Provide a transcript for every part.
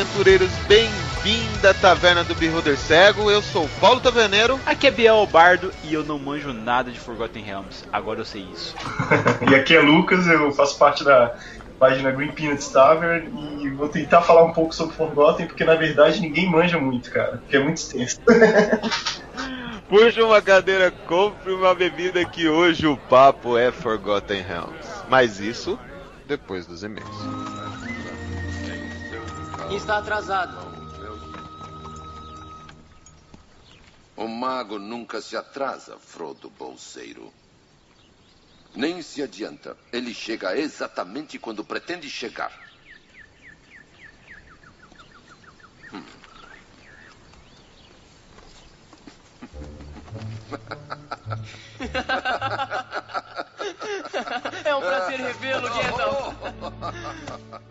Aventureiros, bem-vindo à Taverna do Beholder Cego. Eu sou o Paulo Taverneiro. Aqui é Biel Bardo e eu não manjo nada de Forgotten Realms. Agora eu sei isso. e aqui é Lucas, eu faço parte da página Green Peanuts Tavern e vou tentar falar um pouco sobre Forgotten, porque na verdade ninguém manja muito, cara, porque é muito extenso. Puxa uma cadeira, compre uma bebida que hoje o papo é Forgotten Realms. Mas isso depois dos e-mails. Está atrasado. O mago nunca se atrasa, Frodo Bolseiro. Nem se adianta. Ele chega exatamente quando pretende chegar. Hum. é um prazer revê-lo, Gandalf.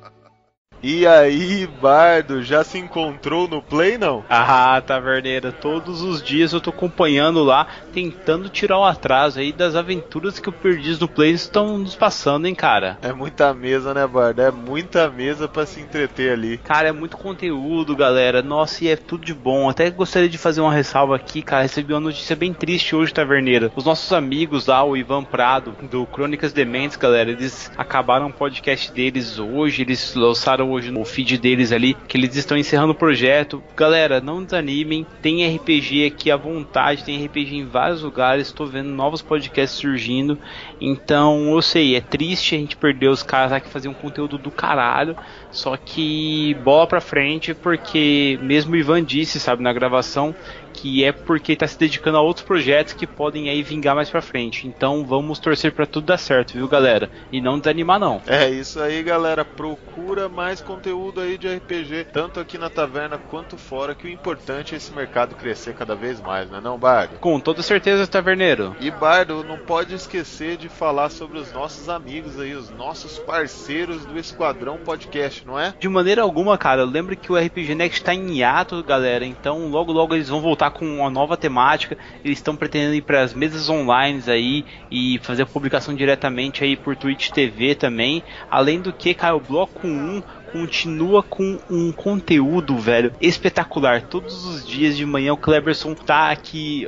E aí, Bardo, já se encontrou no Play, não? Ah, taverneira, todos os dias eu tô acompanhando lá, tentando tirar o atraso aí das aventuras que o Perdiz no Play estão nos passando, hein, cara? É muita mesa, né, Bardo? É muita mesa para se entreter ali. Cara, é muito conteúdo, galera. Nossa, e é tudo de bom. Até gostaria de fazer uma ressalva aqui, cara. Recebi uma notícia bem triste hoje, taverneira. Os nossos amigos lá, o Ivan Prado, do Crônicas Dementes, galera, eles acabaram o podcast deles hoje, eles lançaram hoje no feed deles ali que eles estão encerrando o projeto. Galera, não desanimem. Tem RPG aqui à vontade, tem RPG em vários lugares. Estou vendo novos podcasts surgindo. Então, eu sei, é triste a gente perder os caras lá que faziam conteúdo do caralho. Só que bola pra frente, porque mesmo o Ivan disse, sabe, na gravação, que é porque está se dedicando a outros projetos que podem aí vingar mais pra frente. Então vamos torcer para tudo dar certo, viu, galera? E não desanimar não. É isso aí, galera. Procura mais conteúdo aí de RPG, tanto aqui na taverna quanto fora, que o importante é esse mercado crescer cada vez mais, né, não, Bardo? Com toda certeza, taverneiro. E Bardo, não pode esquecer de falar sobre os nossos amigos aí, os nossos parceiros do Esquadrão Podcast, não é? De maneira alguma, cara. Lembra que o RPG Next está em hiato, galera. Então logo logo eles vão voltar com uma nova temática. Eles estão pretendendo ir para as mesas online aí e fazer a publicação diretamente aí por Twitch TV também. Além do que, cara, o bloco 1 continua com um conteúdo, velho, espetacular. Todos os dias de manhã o Cleberson tá aqui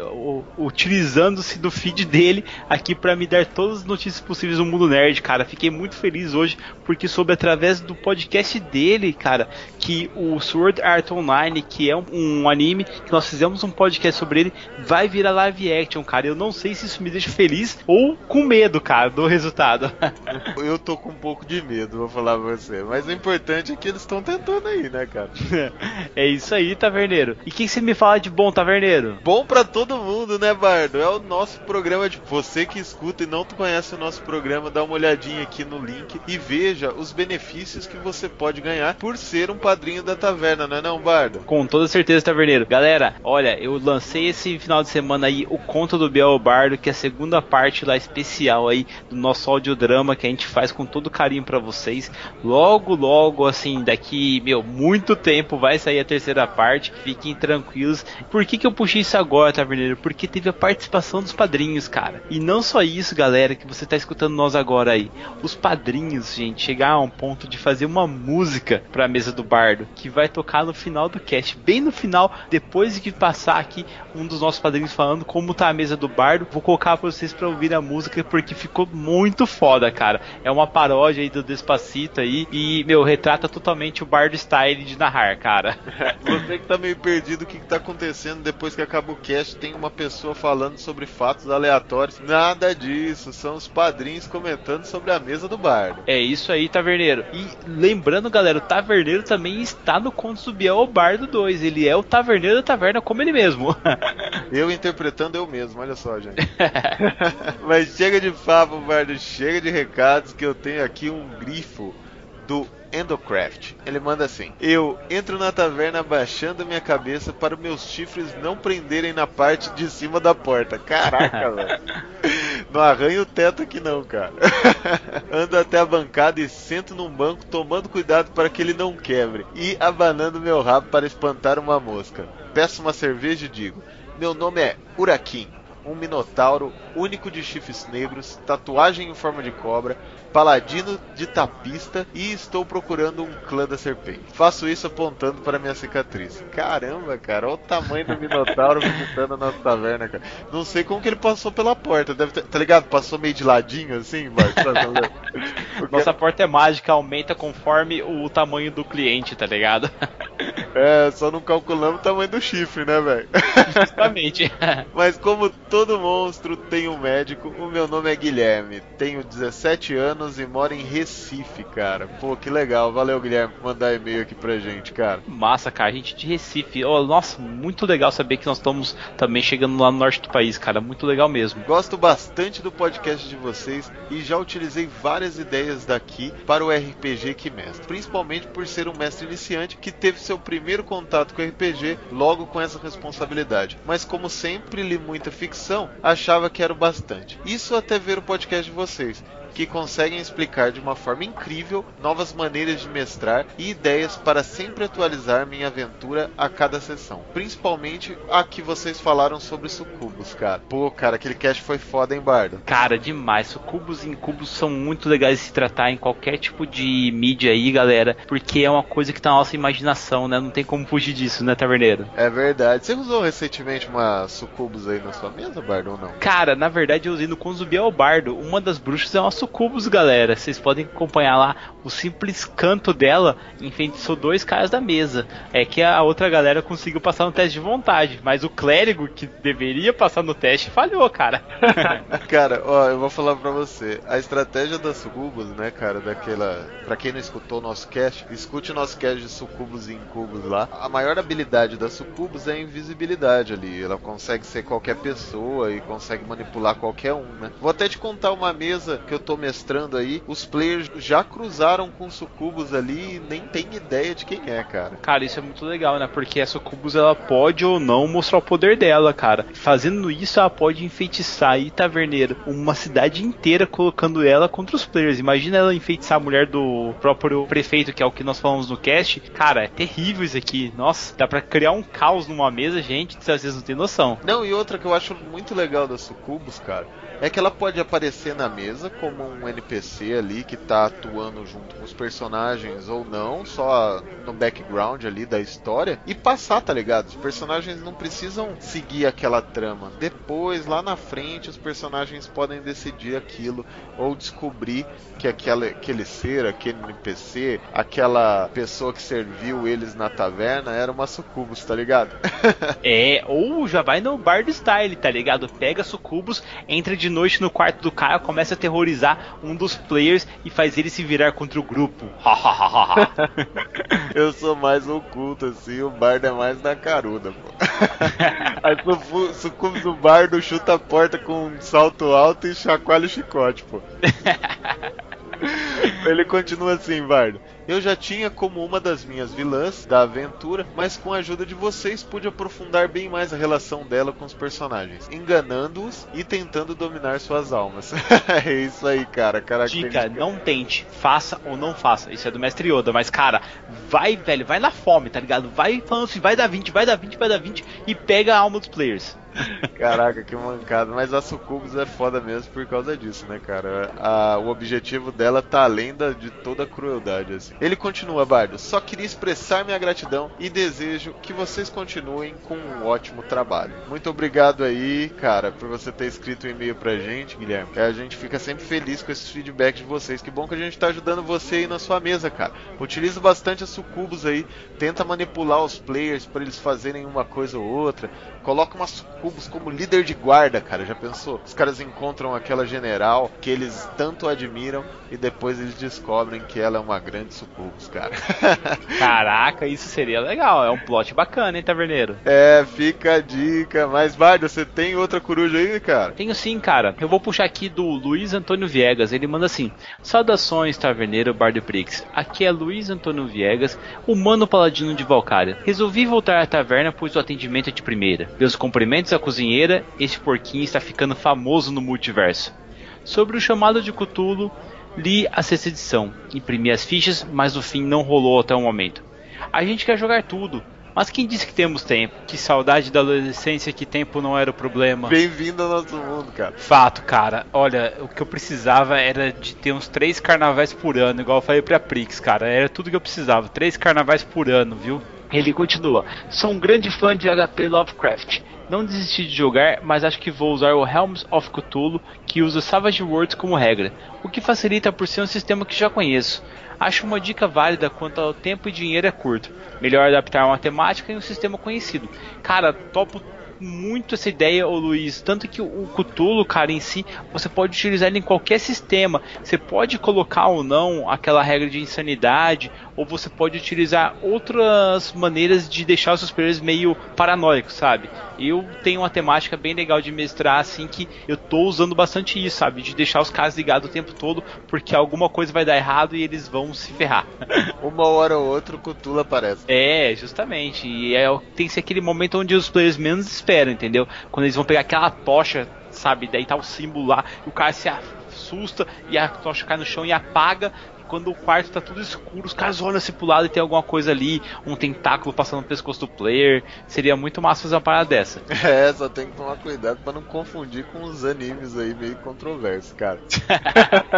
utilizando-se do feed dele aqui para me dar todas as notícias possíveis do mundo nerd, cara. Fiquei muito feliz hoje porque soube através do podcast dele, cara, que o Sword Art Online, que é um, um anime que nós fizemos um podcast sobre ele, vai virar live action, cara. Eu não sei se isso me deixa feliz ou com medo, cara, do resultado. Eu tô com um pouco de medo, vou falar pra você, mas o importante importante é que eles estão tentando aí, né, cara? é isso aí, Taverneiro. E o que, que, você me fala de bom, Taverneiro? Bom para todo mundo, né, Bardo? É o nosso programa de. Você que escuta e não conhece o nosso programa, dá uma olhadinha aqui no link e veja os benefícios que você pode ganhar por ser um padrinho da taverna, não é não, Bardo? Com toda certeza, Taverneiro. Galera, olha, eu lancei esse final de semana aí o Conto do Biel Bardo, que é a segunda parte lá especial aí do nosso audiodrama que a gente faz com todo carinho para vocês. Logo, logo assim, daqui, meu, muito tempo vai sair a terceira parte. Fiquem tranquilos. Por que, que eu puxei isso agora, Taverneiro? Porque teve a participação dos padrinhos, cara. E não só isso, galera, que você tá escutando nós agora aí. Os padrinhos, gente, chegar a um ponto de fazer uma música pra mesa do bardo, que vai tocar no final do cast. Bem no final, depois de que passar aqui um dos nossos padrinhos falando como tá a mesa do bardo, vou colocar pra vocês pra ouvir a música, porque ficou muito foda, cara. É uma paródia aí do Despacito aí. E, meu, retrato retrata totalmente o Bardo Style de narrar, cara. Você que tá meio perdido o que, que tá acontecendo depois que acaba o cast, tem uma pessoa falando sobre fatos aleatórios. Nada disso, são os padrinhos comentando sobre a mesa do Bardo. É isso aí, Taverneiro. E lembrando, galera, o Taverneiro também está no Contos do Biel Bardo 2. Ele é o Taverneiro da Taverna como ele mesmo. eu interpretando eu mesmo, olha só, gente. Mas chega de papo, Bardo, chega de recados que eu tenho aqui um grifo do Endocraft. Ele manda assim: Eu entro na taverna abaixando minha cabeça para meus chifres não prenderem na parte de cima da porta. Caraca, velho. Não arranha o teto aqui não, cara. Ando até a bancada e sento num banco tomando cuidado para que ele não quebre e abanando meu rabo para espantar uma mosca. Peço uma cerveja e digo: Meu nome é Urakin. Um minotauro único de chifres negros, tatuagem em forma de cobra, paladino de tapista e estou procurando um clã da serpente. Faço isso apontando para minha cicatriz. Caramba, cara, olha o tamanho do minotauro visitando a nossa taverna, cara. Não sei como que ele passou pela porta, deve ter, tá ligado? Passou meio de ladinho assim, Bart, Porque... Nossa porta é mágica, aumenta conforme o tamanho do cliente, tá ligado? É, só não calculamos o tamanho do chifre, né, velho? Justamente. Mas como todo monstro tem um médico, o meu nome é Guilherme. Tenho 17 anos e moro em Recife, cara. Pô, que legal. Valeu, Guilherme, por mandar e-mail aqui pra gente, cara. Massa, cara. A gente de Recife. Oh, nossa, muito legal saber que nós estamos também chegando lá no norte do país, cara. Muito legal mesmo. Gosto bastante do podcast de vocês e já utilizei várias ideias daqui para o RPG que mestre. Principalmente por ser um mestre iniciante que teve seu primeiro contato com RPG logo com essa responsabilidade. Mas como sempre li muita ficção, achava que era o bastante. Isso até ver o podcast de vocês que conseguem explicar de uma forma incrível novas maneiras de mestrar e ideias para sempre atualizar minha aventura a cada sessão. Principalmente a que vocês falaram sobre sucubos, cara. Pô, cara, aquele cast foi foda, hein, Bardo? Cara, demais. Sucubos e incubos são muito legais de se tratar em qualquer tipo de mídia aí, galera, porque é uma coisa que tá na nossa imaginação, né? Não tem como fugir disso, né, Taverneiro? É verdade. Você usou recentemente uma sucubus aí na sua mesa, Bardo, ou não? Cara, na verdade eu usei no Conzubiel Bardo. Uma das bruxas é uma sucubus, galera. Vocês podem acompanhar lá o simples canto dela enfeitiçou dois caras da mesa. É que a outra galera conseguiu passar no teste de vontade, mas o clérigo que deveria passar no teste falhou, cara. cara, ó, eu vou falar pra você. A estratégia da sucubus, né, cara, daquela. Pra quem não escutou o nosso cast, escute o nosso cast de sucubus e incubus lá. A maior habilidade da sucubus é a invisibilidade ali. Ela consegue ser qualquer pessoa e consegue manipular qualquer um, né? Vou até te contar uma mesa que eu tô mestrando aí, os players já cruzaram com sucubus ali e nem tem ideia de quem é, cara. Cara, isso é muito legal, né? Porque a sucubus ela pode ou não mostrar o poder dela, cara. Fazendo isso, ela pode enfeitiçar aí, taverneiro, uma cidade inteira colocando ela contra os players. Imagina ela enfeitiçar a mulher do próprio prefeito, que é o que nós falamos no cast. Cara, é terrível isso aqui. Nossa, dá pra criar um caos numa mesa, gente, vocês não têm noção. Não, e outra que eu acho muito legal da sucubus, cara, é que ela pode aparecer na mesa como um NPC ali que tá atuando junto os personagens ou não, só no background ali da história e passar, tá ligado? Os personagens não precisam seguir aquela trama. Depois, lá na frente, os personagens podem decidir aquilo ou descobrir que aquela, aquele ser, aquele NPC, aquela pessoa que serviu eles na taverna era uma sucubus, tá ligado? é, ou já vai no bar do style, tá ligado? Pega sucubus, entra de noite no quarto do cara, começa a terrorizar um dos players e faz ele se virar contra o grupo. Eu sou mais oculto, assim, o bardo é mais da caruda, pô. Aí sucubus do bardo chuta a porta com um salto alto e chacoalha o chicote, pô. Ele continua assim, Bardo. Eu já tinha como uma das minhas vilãs da aventura, mas com a ajuda de vocês pude aprofundar bem mais a relação dela com os personagens, enganando-os e tentando dominar suas almas. é isso aí, cara. Dica, não tente, faça ou não faça. Isso é do mestre Yoda, mas cara, vai, velho, vai na fome, tá ligado? Vai falando assim, vai dar 20, vai dar 20, vai dar 20 e pega a alma dos players. Caraca, que mancada. Mas a Sucubus é foda mesmo por causa disso, né, cara? A, o objetivo dela tá além da, de toda a crueldade, assim. Ele continua, Bardo. Só queria expressar minha gratidão e desejo que vocês continuem com um ótimo trabalho. Muito obrigado aí, cara, por você ter escrito um e-mail pra gente, Guilherme. A gente fica sempre feliz com esses feedbacks de vocês. Que bom que a gente tá ajudando você aí na sua mesa, cara. Utiliza bastante a Sucubus aí. Tenta manipular os players para eles fazerem uma coisa ou outra. Coloca uma Sucubus como líder de guarda, cara. Já pensou? Os caras encontram aquela general que eles tanto admiram e depois eles descobrem que ela é uma grande Sucubus, cara. Caraca, isso seria legal. É um plot bacana, hein, Taverneiro? É, fica a dica. Mas, Bardo, você tem outra coruja aí, cara? Tenho sim, cara. Eu vou puxar aqui do Luiz Antônio Viegas. Ele manda assim: Saudações, Taverneiro Bardo Prix. Aqui é Luiz Antônio Viegas, humano paladino de Valcária. Resolvi voltar à taverna pois o atendimento é de primeira. Meus cumprimentos à cozinheira, este porquinho está ficando famoso no multiverso. Sobre o chamado de Cthulhu, li a sexta edição, imprimi as fichas, mas o fim não rolou até o momento. A gente quer jogar tudo, Mas quem disse que temos tempo? Que saudade da adolescência, que tempo não era o problema. Bem-vindo ao nosso mundo, cara. Fato, cara. Olha, o que eu precisava era de ter uns três carnavais por ano, igual eu falei pra Prix, cara. Era tudo que eu precisava. Três carnavais por ano, viu? Ele continua. Sou um grande fã de HP Lovecraft. Não desisti de jogar, mas acho que vou usar o Helms of Cthulhu, que usa Savage Worlds como regra, o que facilita por ser um sistema que já conheço. Acho uma dica válida quanto ao tempo e dinheiro é curto. Melhor adaptar uma temática em um sistema conhecido. Cara, topo muito essa ideia, ô Luiz. Tanto que o Cthulhu, cara, em si, você pode utilizar ele em qualquer sistema. Você pode colocar ou não aquela regra de insanidade, ou você pode utilizar outras maneiras de deixar os seus players meio paranoicos, sabe? Eu tenho uma temática bem legal de mestrar, assim, que eu tô usando bastante isso, sabe? De deixar os caras ligados o tempo todo, porque alguma coisa vai dar errado e eles vão se ferrar. Uma hora ou outra o Cthulhu aparece. É, justamente. E é, tem que ser aquele momento onde os players menos esperam, entendeu? Quando eles vão pegar aquela tocha, sabe? Daí tá o símbolo lá, o cara se assusta e a tocha cai no chão e apaga quando o quarto tá tudo escuro, os caras olham assim pro lado e tem alguma coisa ali, um tentáculo passando no pescoço do player. Seria muito massa fazer uma parada dessa. É, só tem que tomar cuidado para não confundir com os animes aí meio controversos, cara.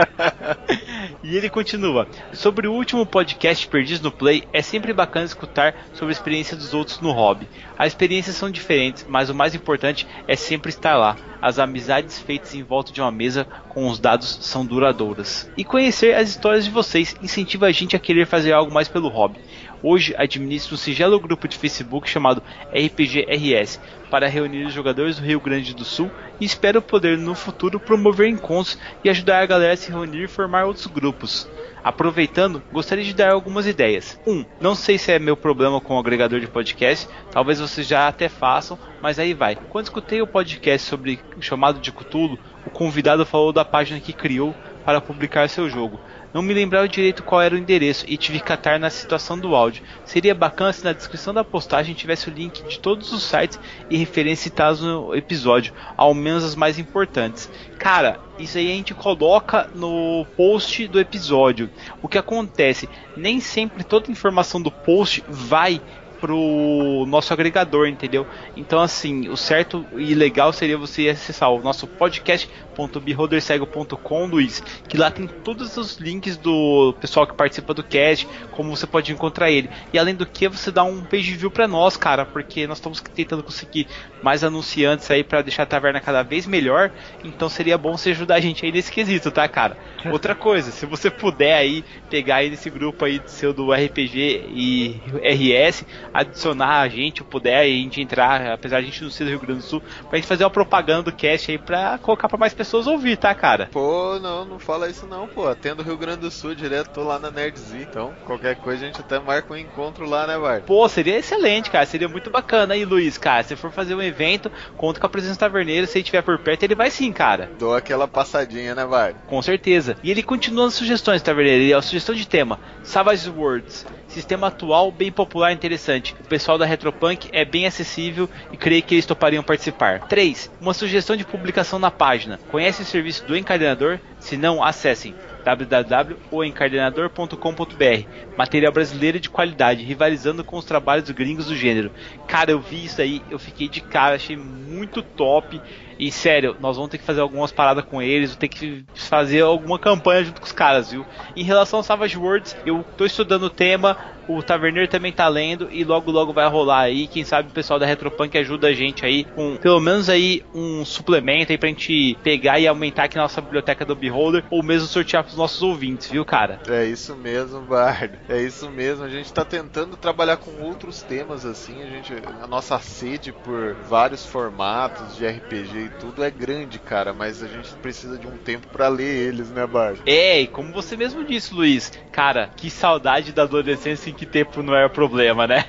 e ele continua: Sobre o último podcast Perdidos no Play, é sempre bacana escutar sobre a experiência dos outros no hobby. As experiências são diferentes, mas o mais importante é sempre estar lá. As amizades feitas em volta de uma mesa com os dados são duradouras. E conhecer as histórias de vocês incentiva a gente a querer fazer algo mais pelo hobby. Hoje administro um singelo grupo de Facebook chamado RPGRS para reunir os jogadores do Rio Grande do Sul e espero poder no futuro promover encontros e ajudar a galera a se reunir e formar outros grupos. Aproveitando, gostaria de dar algumas ideias. 1. Um, não sei se é meu problema com o agregador de podcast, talvez vocês já até façam, mas aí vai. Quando escutei o podcast sobre o chamado de Cthulhu, o convidado falou da página que criou para publicar seu jogo. Não me lembrava direito qual era o endereço e tive que catar na situação do áudio. Seria bacana se na descrição da postagem tivesse o link de todos os sites e referências citados no episódio, ao menos as mais importantes. Cara, isso aí a gente coloca no post do episódio. O que acontece? Nem sempre toda informação do post vai pro nosso agregador, entendeu? Então, assim, o certo e legal seria você acessar o nosso podcast.beholdercego.com, Luiz, que lá tem todos os links do pessoal que participa do cast, como você pode encontrar ele. E além do que, você dá um page view pra nós, cara, porque nós estamos tentando conseguir mais anunciantes aí para deixar a taverna cada vez melhor. Então seria bom você ajudar a gente aí nesse quesito, tá, cara? Outra coisa, se você puder aí pegar aí nesse grupo aí seu do RPG e RS, adicionar a gente, puder a gente entrar, apesar de a gente não ser do Rio Grande do Sul, pra gente fazer uma propaganda do cast aí pra colocar pra mais pessoas ouvir, tá, cara? Pô, não, não fala isso não, pô. Atendo o Rio Grande do Sul direto, tô lá na Nerdz, então qualquer coisa a gente até marca um encontro lá, né, Bart? Pô, seria excelente, cara, seria muito bacana aí, Luiz, cara. Se for fazer um evento, conta com a presença do taverneiro, se ele estiver por perto, ele vai sim, cara. Dou aquela passadinha, né, Bart? Com certeza. E ele continua as sugestões, taverneiro, ele é a sugestão de tema: Savage Worlds. Sistema atual bem popular e interessante. O pessoal da Retropunk é bem acessível e creio que eles topariam participar. 3. Uma sugestão de publicação na página. Conhece o serviço do encadenador? Se não, acessem www.oencadenador.com.br Material brasileiro de qualidade, rivalizando com os trabalhos gringos do gênero. Cara, eu vi isso aí, eu fiquei de cara, achei muito top. E sério, nós vamos ter que fazer algumas paradas com eles, vou ter que fazer alguma campanha junto com os caras, viu? Em relação ao Savage Worlds, eu tô estudando o tema, o Taverneiro também tá lendo e logo logo vai rolar aí. Quem sabe o pessoal da Retropunk ajuda a gente aí com pelo menos aí um suplemento aí pra gente pegar e aumentar aqui nossa biblioteca do Beholder ou mesmo sortear pros nossos ouvintes, viu, cara? É isso mesmo, Bardo. É isso mesmo. A gente tá tentando trabalhar com outros temas assim. A gente, a nossa sede por vários formatos de RPG e tudo é grande, cara, mas a gente precisa de um tempo para ler eles, né, Bardo? É, e como você mesmo disse, Luiz, cara, que saudade da adolescência em que tempo não era problema, né?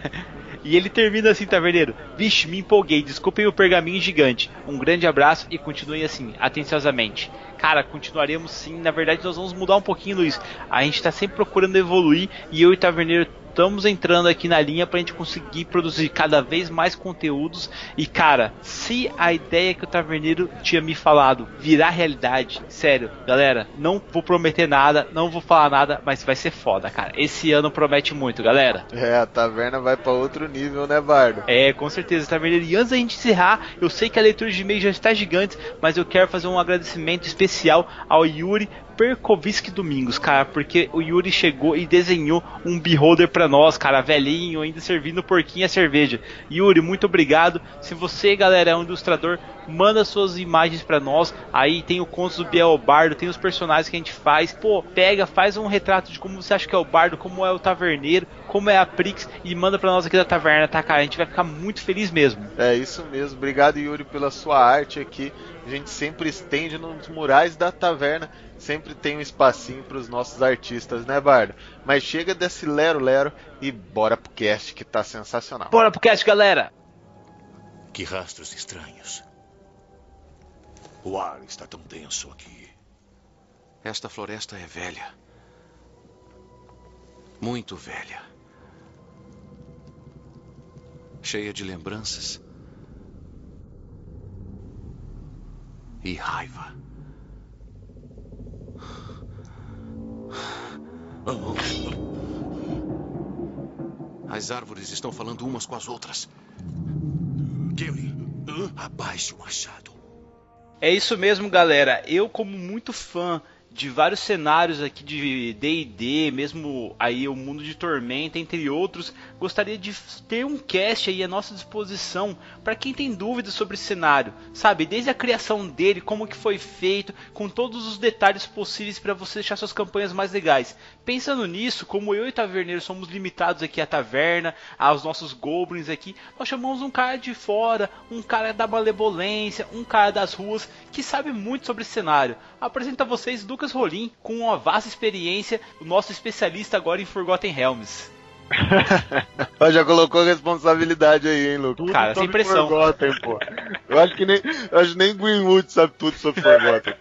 E ele termina assim, taverneiro. Vixe, me empolguei, desculpem o pergaminho gigante. Um grande abraço e continuem assim, atenciosamente. Cara, continuaremos sim. Na verdade, nós vamos mudar um pouquinho, Luiz. A gente tá sempre procurando evoluir e eu e o Taverneiro estamos entrando aqui na linha pra gente conseguir produzir cada vez mais conteúdos. E cara, se a ideia que o Taverneiro tinha me falado virar realidade, sério, galera, não vou prometer nada, não vou falar nada, mas vai ser foda, cara. Esse ano promete muito, galera. É, a taverna vai para outro nível, né, Bardo? É, com certeza, Taverneiro. E antes da gente encerrar, eu sei que a leitura de e-mail já está gigante, mas eu quero fazer um agradecimento especial ao Yuri Perkoviski Domingos, cara, porque o Yuri chegou e desenhou um beholder para nós, cara, velhinho, ainda servindo porquinha cerveja. Yuri, muito obrigado. Se você, galera, é um ilustrador, manda suas imagens para nós. Aí tem o conto do Biel Bardo, tem os personagens que a gente faz. Pô, pega, faz um retrato de como você acha que é o Bardo, como é o Taverneiro, como é a Prix e manda para nós aqui da taverna, tá, cara? A gente vai ficar muito feliz mesmo. É isso mesmo. Obrigado, Yuri, pela sua arte aqui. A gente sempre estende nos murais da taverna sempre tem um espacinho para os nossos artistas, né, Bardo? Mas chega desse lero-lero e bora pro cast que tá sensacional. Bora pro cast, galera! Que rastros estranhos. O ar está tão denso aqui. Esta floresta é velha. Muito velha. Cheia de lembranças. E raiva. As árvores estão falando umas com as outras. Gimli, abaixe o machado. É isso mesmo, galera. Eu, como muito fã de vários cenários aqui de D&D, mesmo aí o mundo de Tormenta, entre outros, gostaria de ter um cast aí à nossa disposição para quem tem dúvidas sobre esse cenário, sabe, desde a criação dele, como que foi feito, com todos os detalhes possíveis para você deixar suas campanhas mais legais. Pensando nisso, como eu e Taverneiro somos limitados aqui à taverna, aos nossos goblins aqui, nós chamamos um cara de fora, um cara da malevolência, um cara das ruas que sabe muito sobre esse cenário. Apresento a vocês Lucas Rolim, com uma vasta experiência, o nosso especialista agora em Forgotten Realms. Já colocou responsabilidade aí, hein, Lucas? Cara, sem pressão. Forgotten, pô. Eu acho que nem, eu acho que nem Greenwood sabe tudo sobre Forgotten.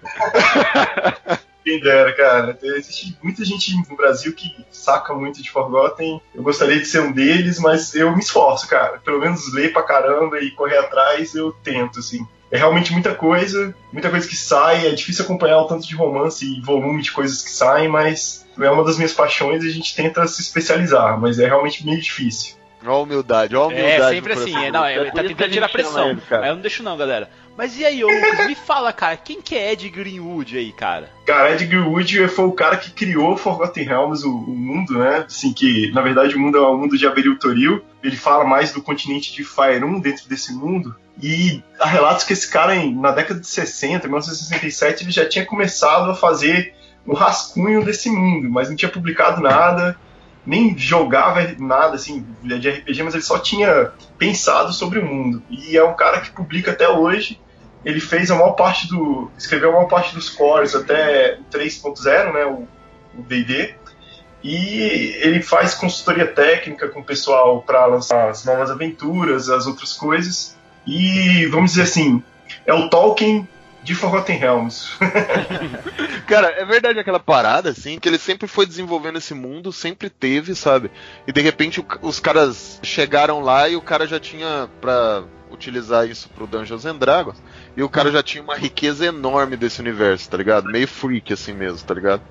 Quem dera, cara. Existe muita gente no Brasil que saca muito de Forgotten. Eu gostaria de ser um deles, mas eu me esforço, cara. Pelo menos ler pra caramba e correr atrás, eu tento, assim é realmente muita coisa, muita coisa que sai, é difícil acompanhar o tanto de romance e volume de coisas que saem, mas é uma das minhas paixões e a gente tenta se especializar, mas é realmente meio difícil. Olha a humildade, olha a humildade. É, sempre assim, é, não, é, tá tentando tirar pressão. Ele, aí eu não deixo não, galera. Mas e aí, ô Lucas, me fala, cara, quem que é Ed Greenwood aí, cara? Cara, Ed Greenwood foi o cara que criou Forgotten Realms, o, o mundo, né? Assim, que na verdade o mundo é um mundo de Averil Toril. Ele fala mais do continente de Faerun dentro desse mundo. E há relatos que esse cara, na década de 60, 1967, ele já tinha começado a fazer o rascunho desse mundo, mas não tinha publicado nada, nem jogava nada assim de RPG, mas ele só tinha pensado sobre o mundo. E é um cara que publica até hoje. Ele fez a maior parte do. escreveu a maior parte dos cores até 3.0, né? O D&D. E ele faz consultoria técnica com o pessoal para lançar as novas aventuras, as outras coisas. E vamos dizer assim, é o Tolkien de Forgotten Realms. Cara, é verdade aquela parada, assim, que ele sempre foi desenvolvendo esse mundo, sempre teve, sabe? E de repente os caras chegaram lá e o cara já tinha pra utilizar isso pro Dungeons and Dragons, e o cara já tinha uma riqueza enorme desse universo, tá ligado? Meio freak assim mesmo, tá ligado?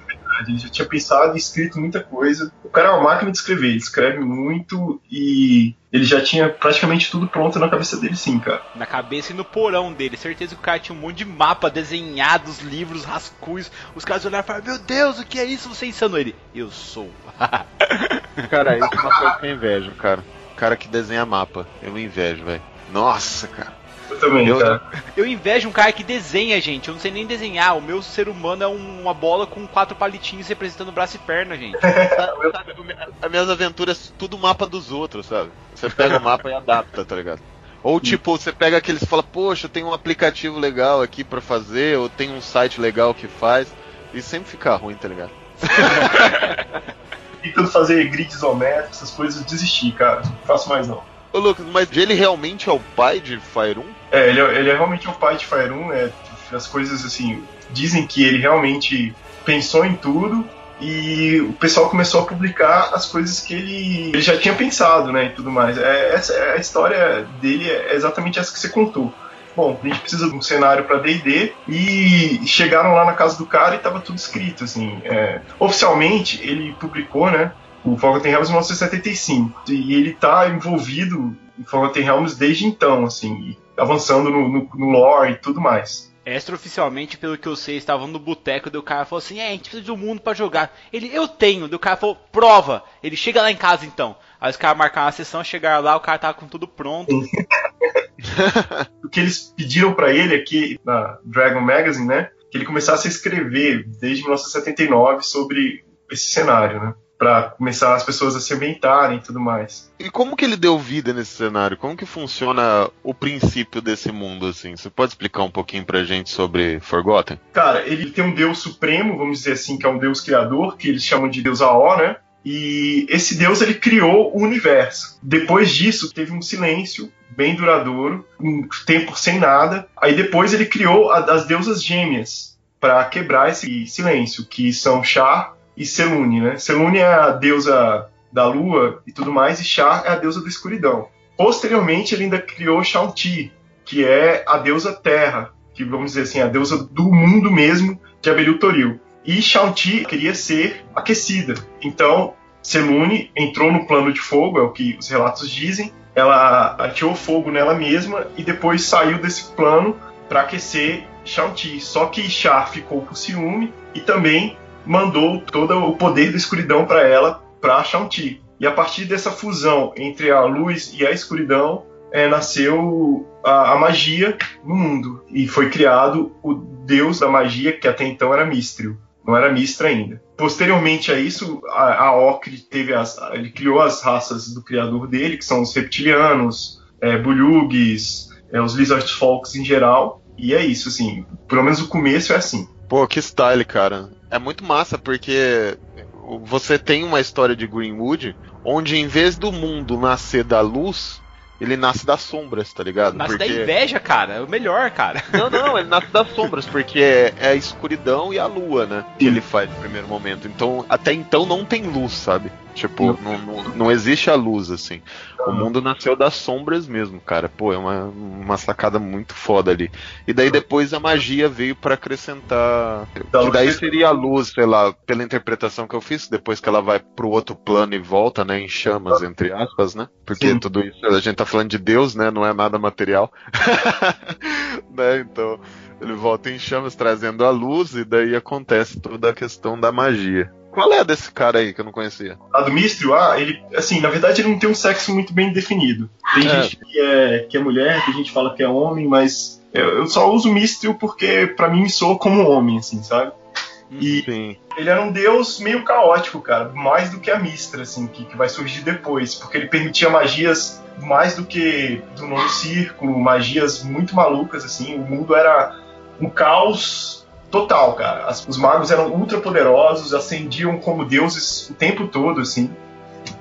A gente já tinha pensado e escrito muita coisa. O cara é uma máquina de escrever, ele escreve muito e ele já tinha praticamente tudo pronto na cabeça dele, sim, cara. Na cabeça e no porão dele. Certeza que o cara tinha um monte de mapa desenhados, livros, rascunhos. Os caras olharam e falaram: Meu Deus, o que é isso? Você insano ele. Eu sou. cara, isso é uma coisa que eu invejo, cara. O cara que desenha mapa. Eu invejo, velho. Nossa, cara. Eu também, eu, cara. Eu invejo um cara que desenha, gente. Eu não sei nem desenhar. O meu ser humano é uma bola com quatro palitinhos representando braço e perna, gente. As minhas aventuras, tudo mapa dos outros, sabe? Você pega o mapa e adapta, tá ligado? Ou tipo, você pega aqueles e fala, poxa, tem um aplicativo legal aqui para fazer, ou tem um site legal que faz, e sempre fica ruim, tá ligado? Tentando fazer grid isométrico, essas coisas, desisti, cara. Não faço mais não. Ô Lucas, mas ele realmente é o pai de Fire 1? É, ele, é, ele é realmente o pai de Fire 1, né? As coisas assim, dizem que ele realmente pensou em tudo e o pessoal começou a publicar as coisas que ele, ele já tinha pensado, né, e tudo mais. É, essa a história dele é exatamente essa que você contou. Bom, a gente precisa de um cenário para D&D e chegaram lá na casa do cara e estava tudo escrito, assim. É, oficialmente ele publicou, né, o Forgotten Realms em 1975 e ele está envolvido em Forgotten Realms desde então, assim, avançando no, no, no lore e tudo mais. Extraoficialmente, pelo que eu sei, estavam no boteco e o cara falou assim: É, a gente precisa de um mundo para jogar. Ele, eu tenho. o cara falou: Prova. Ele chega lá em casa então. Aí os caras marcaram a sessão, chegaram lá, o cara tava com tudo pronto. o que eles pediram para ele aqui na Dragon Magazine, né? Que ele começasse a escrever desde 1979 sobre esse cenário, né? Para começar as pessoas a se ambientarem e tudo mais. E como que ele deu vida nesse cenário? Como que funciona o princípio desse mundo, assim? Você pode explicar um pouquinho pra gente sobre Forgotten? Cara, ele tem um deus supremo, vamos dizer assim, que é um deus criador, que eles chamam de deus Aó, né? E esse deus ele criou o universo. Depois disso, teve um silêncio bem duradouro, um tempo sem nada. Aí depois ele criou as deusas gêmeas para quebrar esse silêncio, que são Char e Selune, né? Selune é a deusa da lua e tudo mais, e Char é a deusa da escuridão. Posteriormente, ele ainda criou Shanti, que é a deusa terra, que vamos dizer assim, a deusa do mundo mesmo de Abelil Toril. E Shanti queria ser aquecida. Então, Selune entrou no plano de fogo, é o que os relatos dizem. Ela atirou fogo nela mesma e depois saiu desse plano para aquecer Shanti. Só que Char ficou com ciúme e também mandou todo o poder da escuridão para ela, para Shanti. E a partir dessa fusão entre a luz e a escuridão, é, nasceu a, a, magia no mundo. E foi criado o deus da magia, que até então era Mistrio. Não era Mistra ainda. Posteriormente a isso, a, a Ocre teve as, ele criou as raças do criador dele, que são os reptilianos, é, Bulugs, é, os Lizard Folks em geral. E é isso, assim. Pelo menos o começo é assim. Pô, que style, cara. É muito massa porque você tem uma história de Greenwood onde em vez do mundo nascer da luz, ele nasce das sombras, tá ligado? Nasce porque... da inveja, cara. É o melhor, cara. Não, não, ele nasce das sombras, porque é, é a escuridão e a lua, né? Que ele faz no primeiro momento. Então, até então não tem luz, sabe? Tipo, não, não, não existe a luz, assim. O mundo nasceu das sombras mesmo, cara. Pô, é uma, uma sacada muito foda ali. E daí depois a magia veio para acrescentar. Que daí seria a luz, sei lá, pela interpretação que eu fiz, depois que ela vai pro outro plano e volta, né, em chamas, entre aspas, né? Porque Sim. tudo isso, a gente tá falando de Deus, né? Não é nada material. né? Então, ele volta em chamas trazendo a luz e daí acontece toda a questão da magia. Qual é desse cara aí que eu não conhecia? A do Mistrio, ah, ele, assim, na verdade ele não tem um sexo muito bem definido. Tem é. gente que é, que é mulher, tem gente que fala que é homem, mas eu, eu só uso Mistrio porque para mim soa como homem, assim, sabe? E Sim. ele era um deus meio caótico, cara, mais do que a Mistra, assim, que, que vai surgir depois, porque ele permitia magias mais do que do nono círculo, magias muito malucas, assim, o mundo era um caos total, cara. As, os magos eram ultra poderosos, ascendiam como deuses o tempo todo, assim.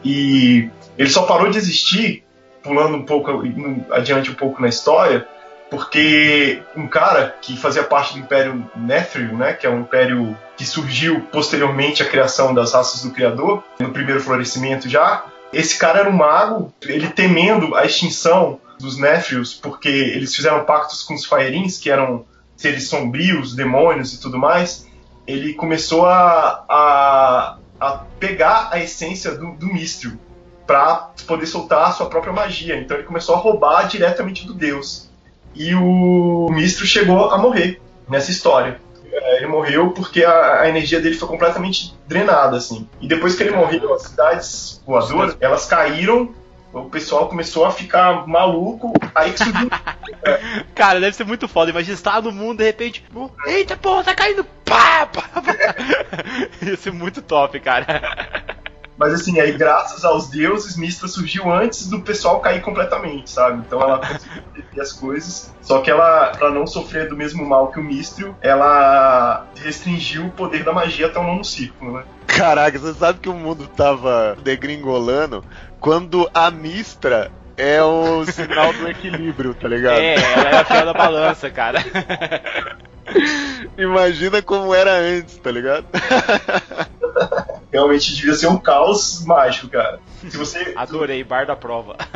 E ele só parou de existir, pulando um pouco adiante um pouco na história, porque um cara que fazia parte do Império Nethril, né, que é um império que surgiu posteriormente à criação das raças do Criador, no primeiro florescimento já, esse cara era um mago, ele temendo a extinção dos Nethrils, porque eles fizeram pactos com os Faerins, que eram seres sombrios, demônios e tudo mais, ele começou a, a, a pegar a essência do, do para poder soltar a sua própria magia. Então ele começou a roubar diretamente do deus. E o Mistrio chegou a morrer nessa história. É, ele morreu porque a, a, energia dele foi completamente drenada, assim. E depois que ele morreu, as cidades voadoras, elas caíram o pessoal começou a ficar maluco, aí que subiu. é. Cara, deve ser muito foda. Imagina estar no mundo de repente. Eita porra, tá caindo! Pá, pá, pá. Ia ser muito top, cara. Mas assim, aí graças aos deuses, Mistra surgiu antes do pessoal cair completamente, sabe? Então ela conseguiu as coisas. Só que ela, pra não sofrer do mesmo mal que o Mistrio, ela restringiu o poder da magia até o nono círculo, né? Caraca, você sabe que o mundo tava degringolando quando a Mistra é o sinal do equilíbrio, tá ligado? É, ela é a fiel da balança, cara. Imagina como era antes, tá ligado? realmente devia ser um caos mágico, cara. Se você. Adorei, bar da prova.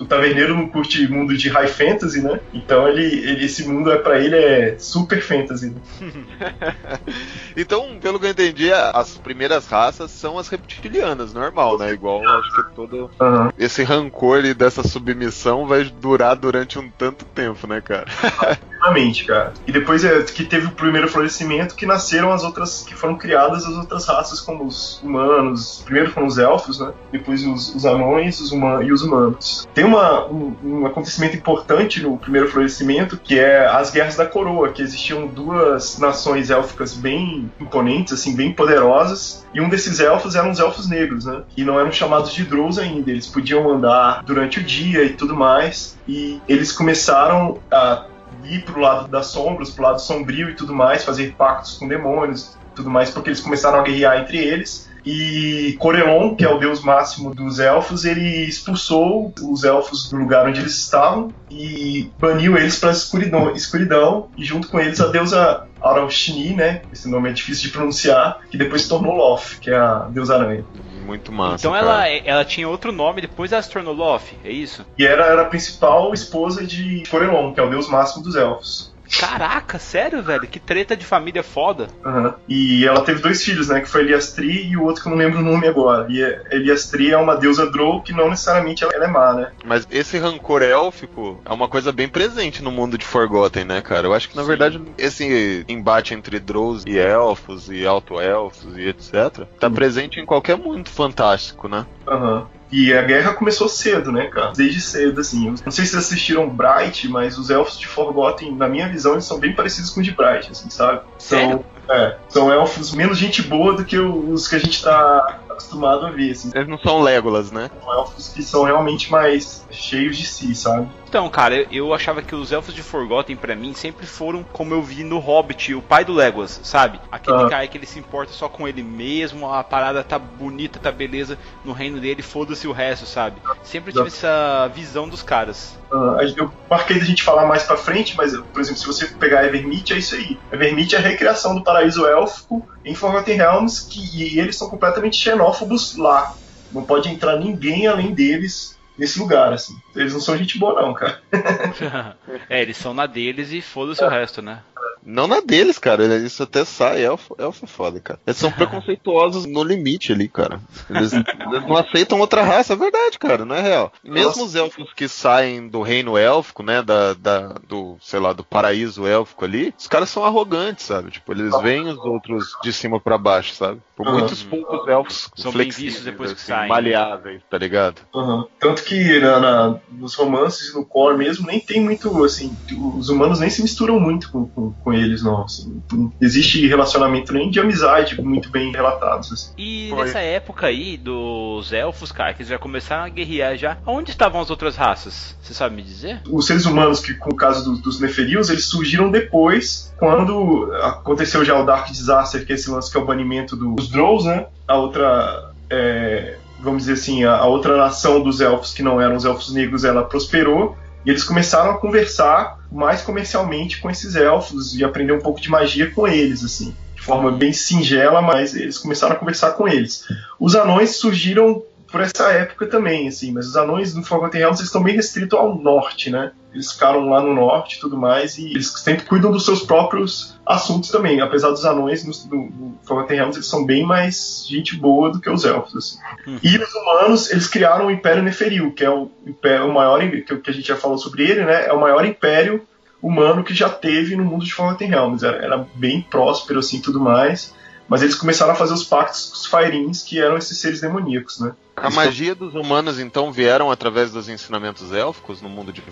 o taverneiro não curte mundo de high fantasy, né? Então ele, ele esse mundo é para ele é super fantasy. Né? então, pelo que eu entendi, as primeiras raças são as reptilianas, normal, né? Igual acho que todo uhum. esse rancor e dessa submissão vai durar durante um tanto tempo, né, cara? Exatamente, cara. E depois é que teve o primeiro florescimento que nasceram as outras, que foram criadas as outras raças, como os humanos. Primeiro foram os elfos, né? Depois os, os anões os humanos, e os humanos. Tem uma, um, um, acontecimento importante no primeiro florescimento, que é as Guerras da Coroa, que existiam duas nações élficas bem imponentes, assim, bem poderosas, e um desses elfos eram os elfos negros, né? E não eram chamados de Drows ainda, eles podiam andar durante o dia e tudo mais, e eles começaram a ir pro lado das sombras, pro lado sombrio e tudo mais, fazer pactos com demônios tudo mais, porque eles começaram a guerrear entre eles. E Corelon, que é o deus máximo dos elfos, ele expulsou os elfos do lugar onde eles estavam e baniu eles para a escuridão, escuridão, e junto com eles a deusa Araushni, né? Esse nome é difícil de pronunciar, que depois se tornou Loth, que é a deusa aranha muito massa. Então ela, ela tinha outro nome, depois ela se tornou Loth, é isso? E era, era a principal esposa de Corelon, que é o deus máximo dos elfos. Caraca, sério, velho? Que treta de família foda. Uhum. E ela teve dois filhos, né? Que foi Eliastri e o outro que eu não lembro o nome agora. E Eliastri é uma deusa Drow que não necessariamente ela é má, né? Mas esse rancor élfico é uma coisa bem presente no mundo de Forgotten, né, cara? Eu acho que na Sim. verdade esse embate entre Drows e elfos e alto-elfos e etc. tá uhum. presente em qualquer mundo fantástico, né? Aham. Uhum. E a guerra começou cedo, né, cara? Desde cedo, assim. Eu não sei se vocês assistiram Bright, mas os elfos de Forgotten, na minha visão, eles são bem parecidos com os de Bright, assim, sabe? Sério? São, é, são elfos menos gente boa do que os que a gente tá acostumado a ver, assim. Eles não são Legolas, né? São elfos que são realmente mais cheios de si, sabe? Então, cara, eu achava que os elfos de Forgotten para mim sempre foram como eu vi no Hobbit, o pai do Legolas, sabe? Aquele ah. cara que ele se importa só com ele mesmo, a parada tá bonita, tá beleza no reino dele, foda-se o resto, sabe? Sempre tive essa visão dos caras. Uh, eu marquei da gente falar mais pra frente, mas, por exemplo, se você pegar Evermeet, é isso aí. Evermeet é a recriação do paraíso élfico em Forgotten Realms, que, e eles são completamente xenófobos lá. Não pode entrar ninguém além deles nesse lugar, assim. Eles não são gente boa, não, cara. é, eles são na deles e foda-se é. o resto, né? Não na deles, cara. Isso até sai. Elfo, elfo é foda, cara. Eles são preconceituosos no limite ali, cara. Eles, eles, não aceitam outra raça, é verdade, cara. Não é real. Mesmo Nossa. os elfos que saem do reino élfico, né? Da, da, do, sei lá, do paraíso élfico ali, os caras são arrogantes, sabe? Tipo, eles veem os outros de cima para baixo, sabe? Por uhum. muitos poucos elfos são bem vistos depois que assim, saem. Maleáveis, tá ligado? Uhum. Tanto que na, na, nos romances, no core mesmo, nem tem muito, assim, os humanos nem se misturam muito com, com, com eles, não. Assim, não existe relacionamento nem de amizade muito bem relatados. Assim. E Foi. nessa época aí dos elfos, cara, que eles já começaram a guerrear já, onde estavam as outras raças? Você sabe me dizer? Os seres humanos, que com o caso do, dos Neferios, eles surgiram depois, quando aconteceu já o Dark Disaster, que é esse lance que é o banimento dos Drows, né? A outra. É, vamos dizer assim, a, a outra nação dos elfos que não eram os elfos negros, ela prosperou e eles começaram a conversar mais comercialmente com esses elfos e aprender um pouco de magia com eles, assim, de forma bem singela, mas eles começaram a conversar com eles. Os anões surgiram por essa época também, assim, mas os anões do Forgotten Realms estão bem restritos ao norte, né? Eles ficaram lá no norte e tudo mais, e eles sempre cuidam dos seus próprios assuntos também. Apesar dos anões no, no, no Forgotten Realms, eles são bem mais gente boa do que os elfos, assim. Hum. E os humanos, eles criaram o Império Neferil, que é o, império, o maior, que, que a gente já falou sobre ele, né? É o maior império humano que já teve no mundo de Forgotten Realms. Era, era bem próspero, assim, tudo mais. Mas eles começaram a fazer os pactos com os Fairins, que eram esses seres demoníacos, né? A magia dos humanos, então, vieram através dos ensinamentos élficos no mundo de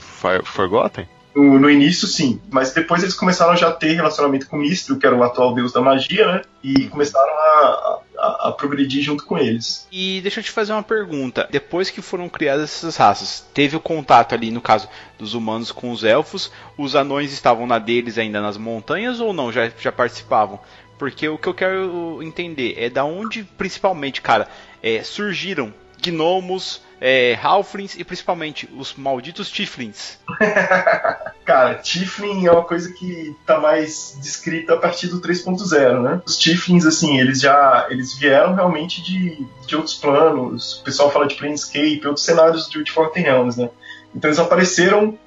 Forgotten? No, no, início, sim. Mas depois eles começaram a já ter relacionamento com Mistral, que era o atual deus da magia, né? E uhum. começaram a, a, a, progredir junto com eles. E deixa eu te fazer uma pergunta. Depois que foram criadas essas raças, teve o contato ali, no caso dos humanos com os elfos? Os anões estavam na deles ainda nas montanhas ou não? Já, já participavam? Porque o que eu quero entender é da onde, principalmente, cara, é, surgiram gnomos, é, halflings e principalmente os malditos tieflings. cara, Tiflin é uma coisa que tá mais descrita a partir do 3.0, né? Os Tiflins, assim, eles já eles vieram realmente de, de outros planos. O pessoal fala de Planescape, outros cenários de, de Forgotten Realms, né? Então eles apareceram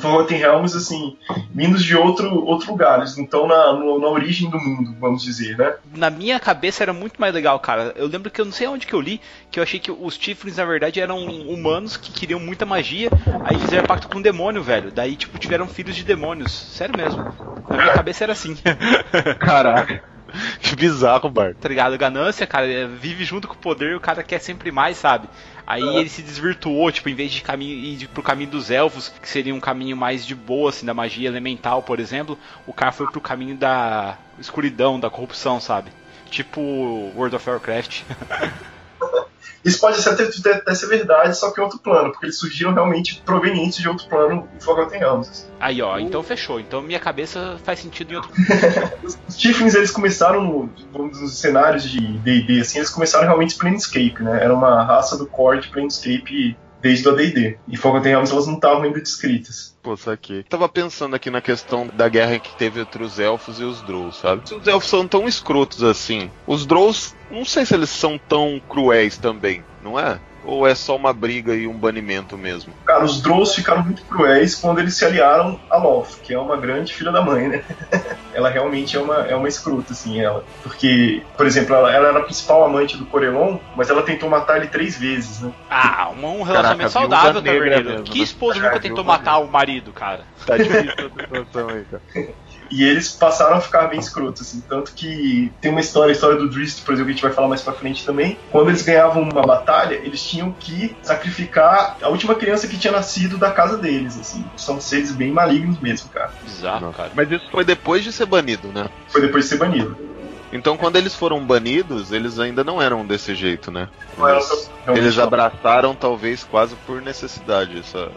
Forgotten Realms, assim, vindos de outro, outro lugar. Eles não estão na, no- na origem do mundo, vamos dizer, né? Na minha cabeça era muito mais legal, cara. Eu lembro que eu não sei onde que eu li, que eu achei que os Tiflins, na verdade, eram humanos que queriam muita magia, aí fizeram pacto com um demônio, velho. Daí, tipo, tiveram filhos de demônios. Sério mesmo. Na minha cabeça era assim. Caraca. Que bizarro, Bart. tá ligado? Ganância, cara, é, vive junto com o poder e o cara quer sempre mais, sabe? Aí ele se desvirtuou, tipo, em vez de caminho, ir pro caminho dos elfos, que seria um caminho mais de boa, assim, da magia elemental, por exemplo, o cara foi pro caminho da escuridão, da corrupção, sabe? Tipo World of Warcraft. Isso pode ser até, até, ser verdade, só que em outro plano, porque eles surgiram realmente provenientes de outro plano em Forgotten Realms. Aí, ó, então fechou. Então minha cabeça faz sentido em outro. Os os Tiflins, eles começaram vamos, nos cenários de D&D, assim, eles começaram realmente Planescape, né? Era uma raça do core de Planescape desde o AD&D. E Forgotten Realms, elas não estavam ainda descritas. Pô, saquei. Tava pensando aqui na questão da guerra que teve entre os elfos e os Drolls, sabe? Os elfos são tão escrotos assim, os Drolls, não sei se eles são tão cruéis também, não é? Ou é só uma briga e um banimento mesmo? Cara, os Drolls ficaram muito cruéis quando eles se aliaram a Loth, que é uma grande filha da mãe, né? ela realmente é uma, é uma escrota, assim, ela. Porque, por exemplo, ela, ela era a principal amante do Corelon, mas ela tentou matar ele três vezes, né? Ah, um, um relacionamento Caraca, saudável, mesmo, Que né? esposo É, nunca tentou matar o marido, cara? Tá difícil essa situação aí, cara. E eles passaram a ficar bem escrotos, assim. Tanto que tem uma história, a história do Drist, por exemplo, que a gente vai falar mais pra frente também. Quando eles ganhavam uma batalha, eles tinham que sacrificar a última criança que tinha nascido da casa deles, assim. São seres bem malignos mesmo, cara. Bizarro, cara. Mas isso foi depois de ser banido, né? Foi depois de ser banido. Então quando eles foram banidos, eles ainda não eram desse jeito, né? Não era Eles, abraçaram talvez quase por necessidade essa.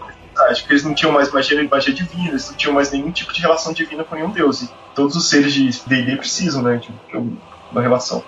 Acho que eles não tinham mais magia, magia divina, eles não tinham mais nenhum tipo de relação divina com nenhum deus. E todos os seres de D&D precisam, né, de uma relação.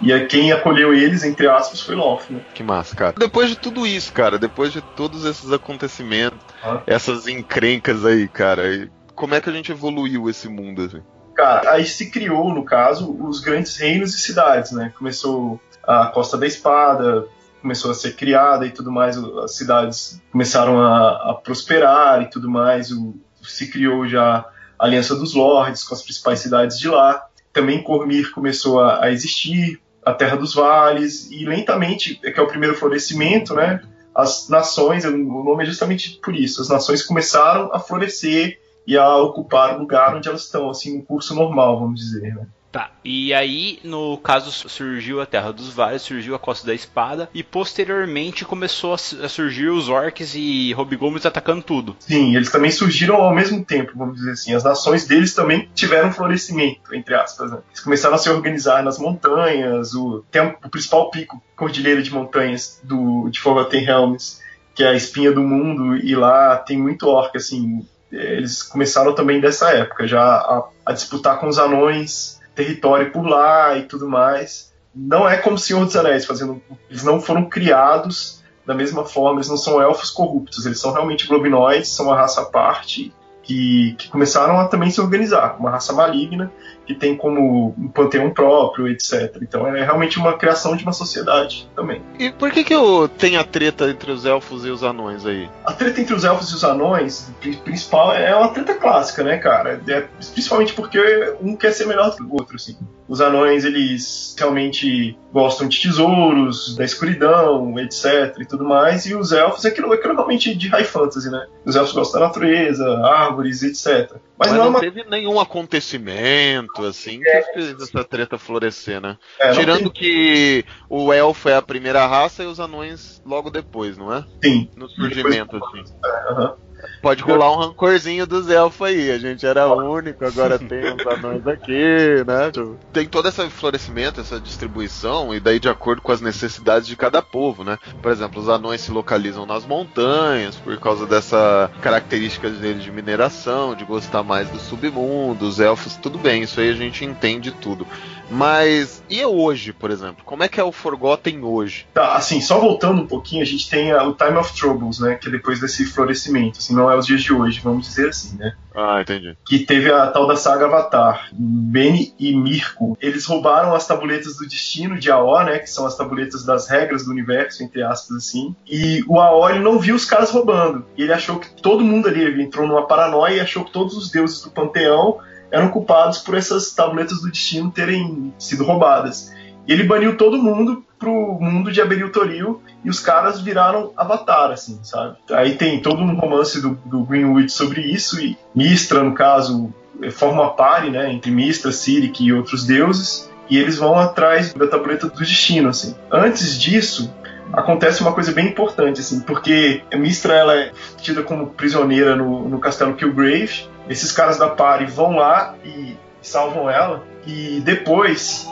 E aí quem acolheu eles, entre aspas, foi Loth, né? Que massa, cara. Depois de tudo isso, cara, depois de todos esses acontecimentos, Ah. essas encrencas aí, cara, como é que a gente evoluiu esse mundo assim? Cara, aí se criou, no caso, os grandes reinos e cidades, né? Começou a Costa da Espada, começou a ser criada e tudo mais, as cidades começaram a, a prosperar e tudo mais, o- se criou já a Aliança dos Lords com as principais cidades de lá. Também Cormir começou a, a existir, a Terra dos Vales, e lentamente, é que é o primeiro florescimento, né? As nações, o nome é justamente por isso, as nações começaram a florescer e a ocupar o lugar onde elas estão, assim, um curso normal, vamos dizer, né? Tá, e aí, no caso, surgiu a Terra dos Vales, surgiu a Costa da Espada, e posteriormente começou a su- a surgir os orcs e hobgoblins atacando tudo. Sim, eles também surgiram ao mesmo tempo, vamos dizer assim. As nações deles também tiveram florescimento, entre aspas. Né? Eles começaram a se organizar nas montanhas, o, tem o principal pico, cordilheira de montanhas do, de Forgotten Realms, que é a espinha do mundo, e lá tem muito orc, assim. Eles começaram também dessa época, já a, a disputar com os anões território por lá e tudo mais. Não é como Senhor dos Anéis, fazendo. Eles não foram criados da mesma forma, eles não são elfos corruptos, eles são realmente globinoides, são uma raça à parte que, que começaram a também se organizar, uma raça maligna que tem como um panteão próprio, etc. Então é realmente uma criação de uma sociedade também. E por que que eu tenho a treta entre os elfos e os anões aí? A treta entre os elfos e os anões, pri- principal, é uma treta clássica, né, cara? É, principalmente porque um quer ser melhor que o outro, assim. Os anões, eles realmente gostam de tesouros, da escuridão, etc e tudo mais, e os elfos é aquilo, aquilo realmente de high fantasy, né? Os elfos gostam da natureza, árvores, etc. Mas, Mas não, não, é uma... teve nenhum acontecimento assim que fez essa treta florescer, né? é, Tirando que o elfo é a primeira raça e os anões logo depois, não é? tem, No surgimento, assim. aham. Pode rolar um rancorzinho dos elfos aí. A gente era único, agora tem uns anões aqui, né? Tem todo esse florescimento, essa distribuição, e daí de acordo com as necessidades de cada povo, né? Por exemplo, os anões se localizam nas montanhas por causa dessa característica deles de mineração, de gostar mais do submundo, os elfos, tudo bem, isso aí a gente entende tudo. Mas e hoje, por exemplo? Como é que é o Forgotten hoje? Tá, assim, só voltando um pouquinho, a gente tem a- o Time of Troubles, né? Que é depois desse florescimento. Assim, não é os dias de hoje, vamos dizer assim, né? Ah, entendi. Que teve a tal da saga Avatar. Beni e Mirko, eles roubaram as tabuletas do destino de Aó, né? Que são as tabuletas das regras do universo, entre aspas, assim. E o Aó, ele não viu os caras roubando. Ele achou que todo mundo ali, ele entrou numa paranoia e achou que todos os deuses do panteão eram culpados por essas tabuletas do destino terem sido roubadas. E ele baniu todo mundo pro mundo de Aberil Toril e os caras viraram Avatar, assim, sabe? Aí tem todo um romance do, do Greenwood sobre isso e Mistra, no caso, forma uma pare, né, entre Mistra, Sirik e outros deuses e eles vão atrás da tableta do destino, assim. Antes disso, acontece uma coisa bem importante, assim, porque Mistra ela é tida como prisioneira no, no castelo Kilgrave. Esses caras da Pari vão lá e salvam ela. E depois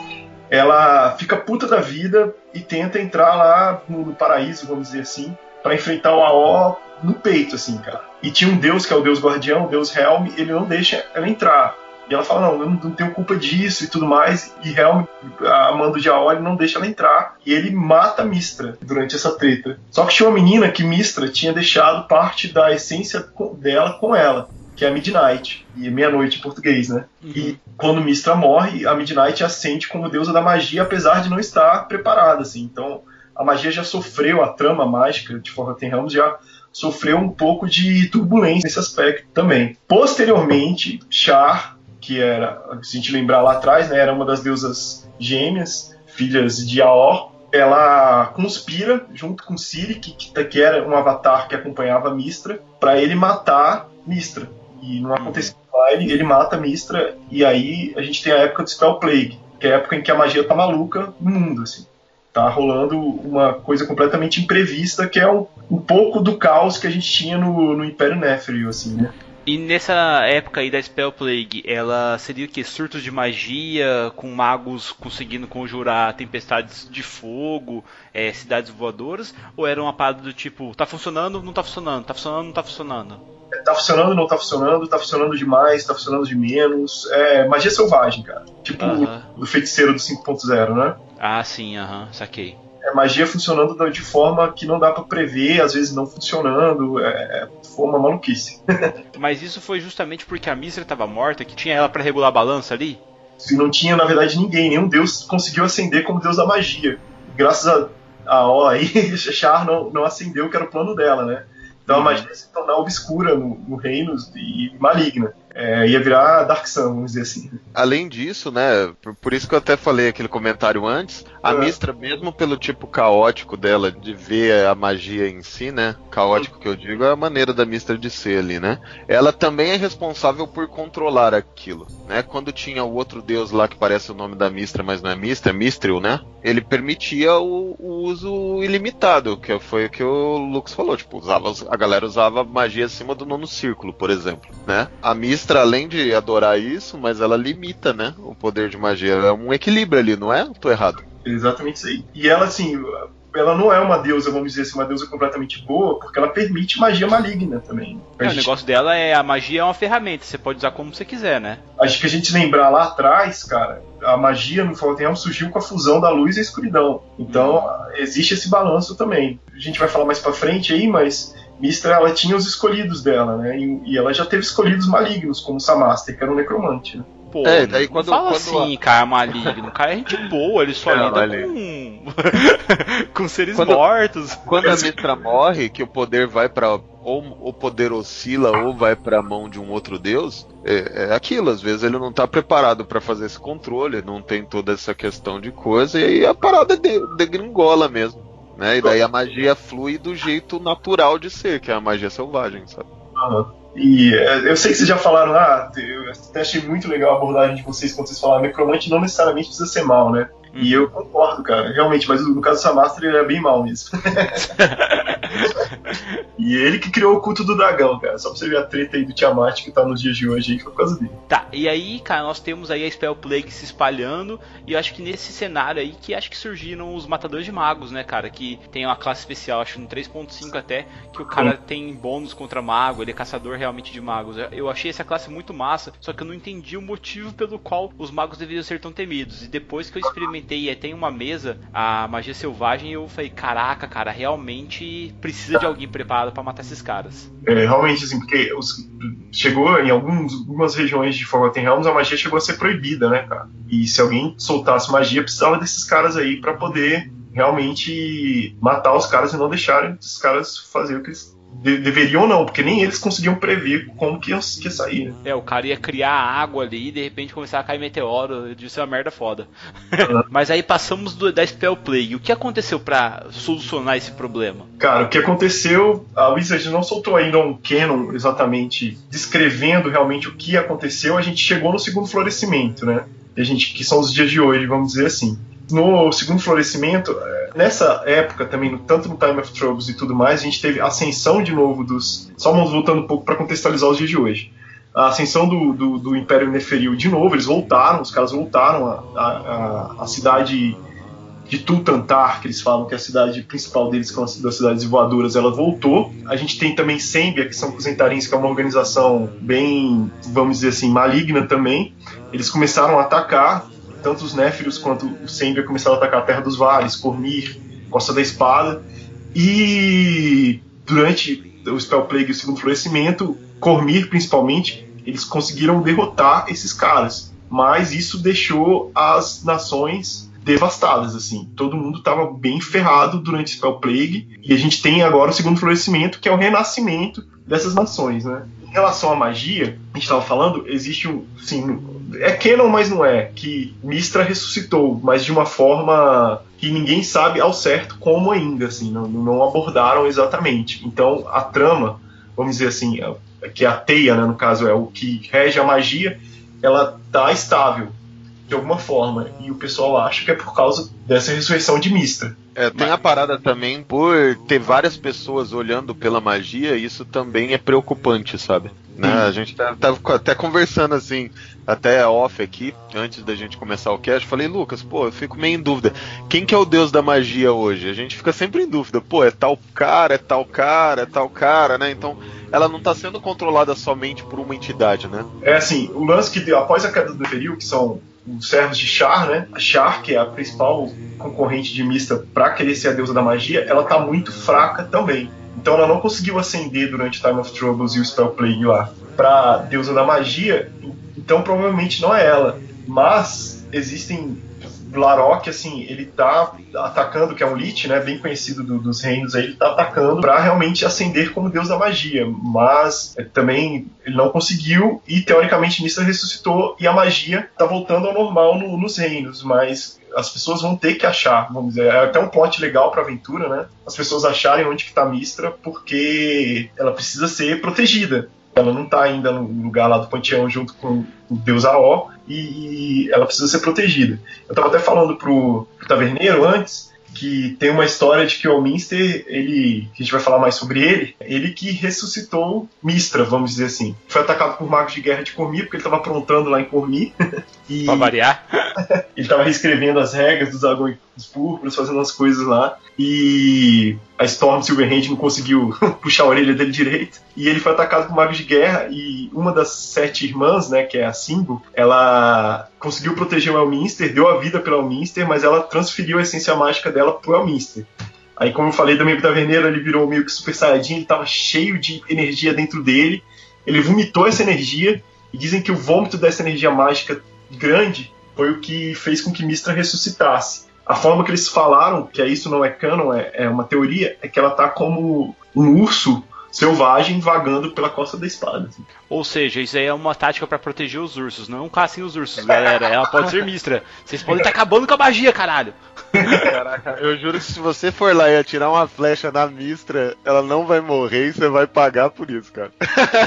ela fica puta da vida e tenta entrar lá no, no paraíso, vamos dizer assim, para enfrentar o Aó no peito, assim, cara. E tinha um deus que é o deus guardião, o deus Helm, ele não deixa ela entrar. E ela fala, não, eu não tenho culpa disso e tudo mais. E Helm, a mando de Aoi, não deixa ela entrar. E ele mata Mistra durante essa treta. Só que tinha uma menina que Mistra tinha deixado parte da essência dela com ela que é a Midnight, e é meia-noite em português, né? Uhum. E quando Mistra morre, a Midnight ascende como deusa da magia, apesar de não estar preparada, assim. Então, a magia já sofreu, a trama mágica de Forgotten Realms já sofreu um pouco de turbulência nesse aspecto também. Posteriormente, Char que era, se a gente lembrar lá atrás, né, era uma das deusas gêmeas, filhas de Aor. Ela conspira junto com Siri, que, que era um avatar que acompanhava Mistra, para ele matar Mistra. E não aconteceu lá, ele, ele mata Mistra, e aí a gente tem a época do Spell Plague, que é a época em que a magia tá maluca no mundo, assim. Tá rolando uma coisa completamente imprevista, que é um, um pouco do caos que a gente tinha no, no Império Netheril, assim, né? E nessa época aí da Spell Plague, ela seria o que? Surtos de magia, com magos conseguindo conjurar tempestades de fogo, é, cidades voadoras? Ou era uma parada do tipo, tá funcionando, não tá funcionando, tá funcionando, não tá funcionando? Tá funcionando, não tá funcionando, tá funcionando demais, tá funcionando de menos. É magia selvagem, cara. Tipo uh -huh. do feiticeiro do 5.0, né? Ah, sim, aham, uh -huh, saquei é magia funcionando de forma que não dá para prever, às vezes não funcionando, é, foi uma maluquice. Mas isso foi justamente porque a Mistra estava morta, que tinha ela para regular a balança ali? E não tinha, na verdade, ninguém, nenhum deus conseguiu ascender como deus da magia. Graças a, a aí, Char não, não acendeu, que era o plano dela, né? Então uhum. a magia se tornar obscura no, no reino e maligna é, ia virar Dark Sun, vamos dizer assim. Além disso, né, por, por, isso que eu até falei aquele comentário antes, a é. Mistra, mesmo pelo tipo caótico dela de ver a magia em si, né, caótico que eu digo é a maneira da Mistra de ser ali, né, ela também é responsável por controlar aquilo, né, quando tinha o outro deus lá que parece o nome da Mistra, mas não é Mistra, é Mistril, né, ele permitia o, o uso ilimitado, que foi o que o Lux falou, tipo, usava, a galera usava magia acima do nono círculo, por exemplo, né, a Mistra Mistra, além de adorar isso, mas ela limita, né? O poder de magia. É um equilíbrio ali, não é? Tô errado. Exatamente isso aí. E ela, assim, ela não é uma deusa, vamos dizer assim, uma deusa completamente boa, porque ela permite magia maligna também. É, gente... O negócio dela é a magia é uma ferramenta, você pode usar como você quiser, né? Acho que a gente lembrar lá atrás, cara, a magia no Forgotten surgiu com a fusão da luz e a escuridão. Então, hum. existe esse balanço também. A gente vai falar mais para frente aí, mas Mistra ela tinha os escolhidos dela, né? E, e ela já teve escolhidos malignos, como Samaster, que era um necromante. Né? Pô, é, daí quando, não fala quando assim, a... cara maligno. O cara é gente boa, ele só lida com... com seres quando, mortos. Quando a Mistra morre, que o poder vai para ou o poder oscila ou vai para a mão de um outro deus, é, é aquilo. Às vezes ele não está preparado para fazer esse controle, não tem toda essa questão de coisa, e aí a parada degringola mesmo. Né? E daí a magia flui do jeito natural de ser, que é a magia selvagem, sabe? Uhum. E é, eu sei que vocês já falaram, ah, eu até achei muito legal a abordagem de vocês quando vocês falaram, necromante não necessariamente precisa ser mal, né? E eu concordo, cara, realmente, mas no caso do Samastra ele é bem mal mesmo. e ele que criou o culto do dragão, cara. Só pra você ver a treta aí do Tiamat que tá nos dias de hoje aí, foi por causa dele. Tá, e aí, cara, nós temos aí a Spell Plague se espalhando, e eu acho que nesse cenário aí que acho que surgiram os Matadores de Magos, né, cara? Que tem uma classe especial, acho no 3.5 até, que o cara hum. tem bônus contra mago, ele é caçador realmente de magos. Eu achei essa classe muito massa, só que eu não entendi o motivo pelo qual os magos deveriam ser tão temidos. E depois que eu experimentei comentei, tem uma mesa, a magia selvagem, e eu falei, caraca, cara, realmente precisa de alguém preparado para matar esses caras. É, realmente, assim, porque os, chegou em alguns, algumas regiões de Forgotten Realms a magia chegou a ser proibida, né, cara? E se alguém soltasse magia, precisava desses caras aí para poder realmente matar os caras e não deixarem os caras fazer o que eles de, deveriam não, porque nem eles conseguiam prever como que ia, que ia sair. Né? É, o cara ia criar água ali e de repente começar a cair meteoro, de ser uma merda foda. Uhum. Mas aí passamos do, da Spell Plague. O que aconteceu para solucionar esse problema? Cara, o que aconteceu, a Wizard não soltou ainda um canon exatamente descrevendo realmente o que aconteceu, a gente chegou no segundo florescimento, né? A gente, que são os dias de hoje, vamos dizer assim no segundo florescimento, é, nessa época também, tanto no Time of Troubles e tudo mais, a gente teve ascensão de novo dos. Só voltando um pouco para contextualizar os dias de hoje. A ascensão do, do, do, Império Neferil de novo, eles voltaram, os caras voltaram a cidade de Tultantar, que eles falam que é a cidade principal deles, que é uma das cidades voadoras, ela voltou. A gente tem também Sembia, que são Cusentarins, que é uma organização bem, vamos dizer assim, maligna também. Eles começaram a atacar, tanto os Néfilos quanto o Sembia começaram a atacar a Terra dos Vales, Cormir, Costa da Espada. E durante o Spell Plague e o Segundo Florescimento, Cormir principalmente, eles conseguiram derrotar esses caras. Mas isso deixou as nações devastadas, assim. Todo mundo estava bem ferrado durante o Spell Plague. E a gente tem agora o Segundo Florescimento, que é o renascimento dessas nações, né? Em relação à magia, a gente estava falando, existe um, sim, é canon, mas não é, que Mistra ressuscitou, mas de uma forma que ninguém sabe ao certo como ainda, assim, não, não abordaram exatamente. Então, a trama, vamos dizer assim, é, que a teia, né, no caso, é o que rege a magia, ela tá estável de alguma forma. E o pessoal acha que é por causa dessa ressurreição de Mistra. É, tem Mas... a parada também por ter várias pessoas olhando pela magia, isso também é preocupante, sabe? Né? A gente tava, tá, tava até conversando assim, até off aqui, antes da gente começar o cast, falei, Lucas, pô, eu fico meio em dúvida. Quem que é o deus da magia hoje? A gente fica sempre em dúvida, pô, é tal cara, é tal cara, é tal cara, né? Então, ela não está sendo controlada somente por uma entidade, né? É assim, o lance que após a queda do Imperial, que são os servos de Char, né? A Char, que é a principal concorrente de Mista para querer ser a deusa da magia, ela tá muito fraca também. Então ela não conseguiu ascender durante Time of Troubles e o Spell lá para deusa da magia, então provavelmente não é ela. Mas existem Larok, assim, ele tá atacando, que é um Lich, né, bem conhecido do, dos reinos aí, ele tá atacando para realmente ascender como deus da magia, mas é, também ele não conseguiu e teoricamente Mista ressuscitou e a magia tá voltando ao normal no, nos reinos, mas as pessoas vão ter que achar, vamos dizer, é até um plot legal para aventura, né? As pessoas acharem onde que tá Mistra, porque ela precisa ser protegida. Ela não está ainda no lugar lá do panteão junto com o deus Aó e ela precisa ser protegida. Eu estava até falando pro, pro taverneiro antes que tem uma história de que o Minster, ele, que a gente vai falar mais sobre ele, ele que ressuscitou Mistra, vamos dizer assim. Foi atacado por magos de guerra de Cormir, porque ele estava aprontando lá em Cormir. e pra variar. ele estava reescrevendo as regras dos dragões púrpuras, fazendo as coisas lá. E a Storm Silverhand não conseguiu puxar a orelha dele direito. E ele foi atacado por magos de guerra. E uma das sete irmãs, né, que é a Simbo, ela conseguiu proteger o Elminster, deu a vida pelo Elminster, mas ela transferiu a essência mágica dela pro Elminster. Aí, como eu falei do amigo Taverneiro, ele virou meio que Super Saiyajin, ele tava cheio de energia dentro dele. Ele vomitou essa energia. E dizem que o vômito dessa energia mágica grande foi o que fez com que Mistra ressuscitasse. A forma que eles falaram, que é isso não é canon, é, é uma teoria, é que ela tá como um urso selvagem vagando pela costa da espada. Assim. Ou seja, isso aí é uma tática para proteger os ursos. Não caçem os ursos, galera. Ela pode ser mistra. Vocês podem estar tá acabando com a magia, caralho. Caraca, eu juro que se você for lá e atirar uma flecha na mistra, ela não vai morrer e você vai pagar por isso, cara.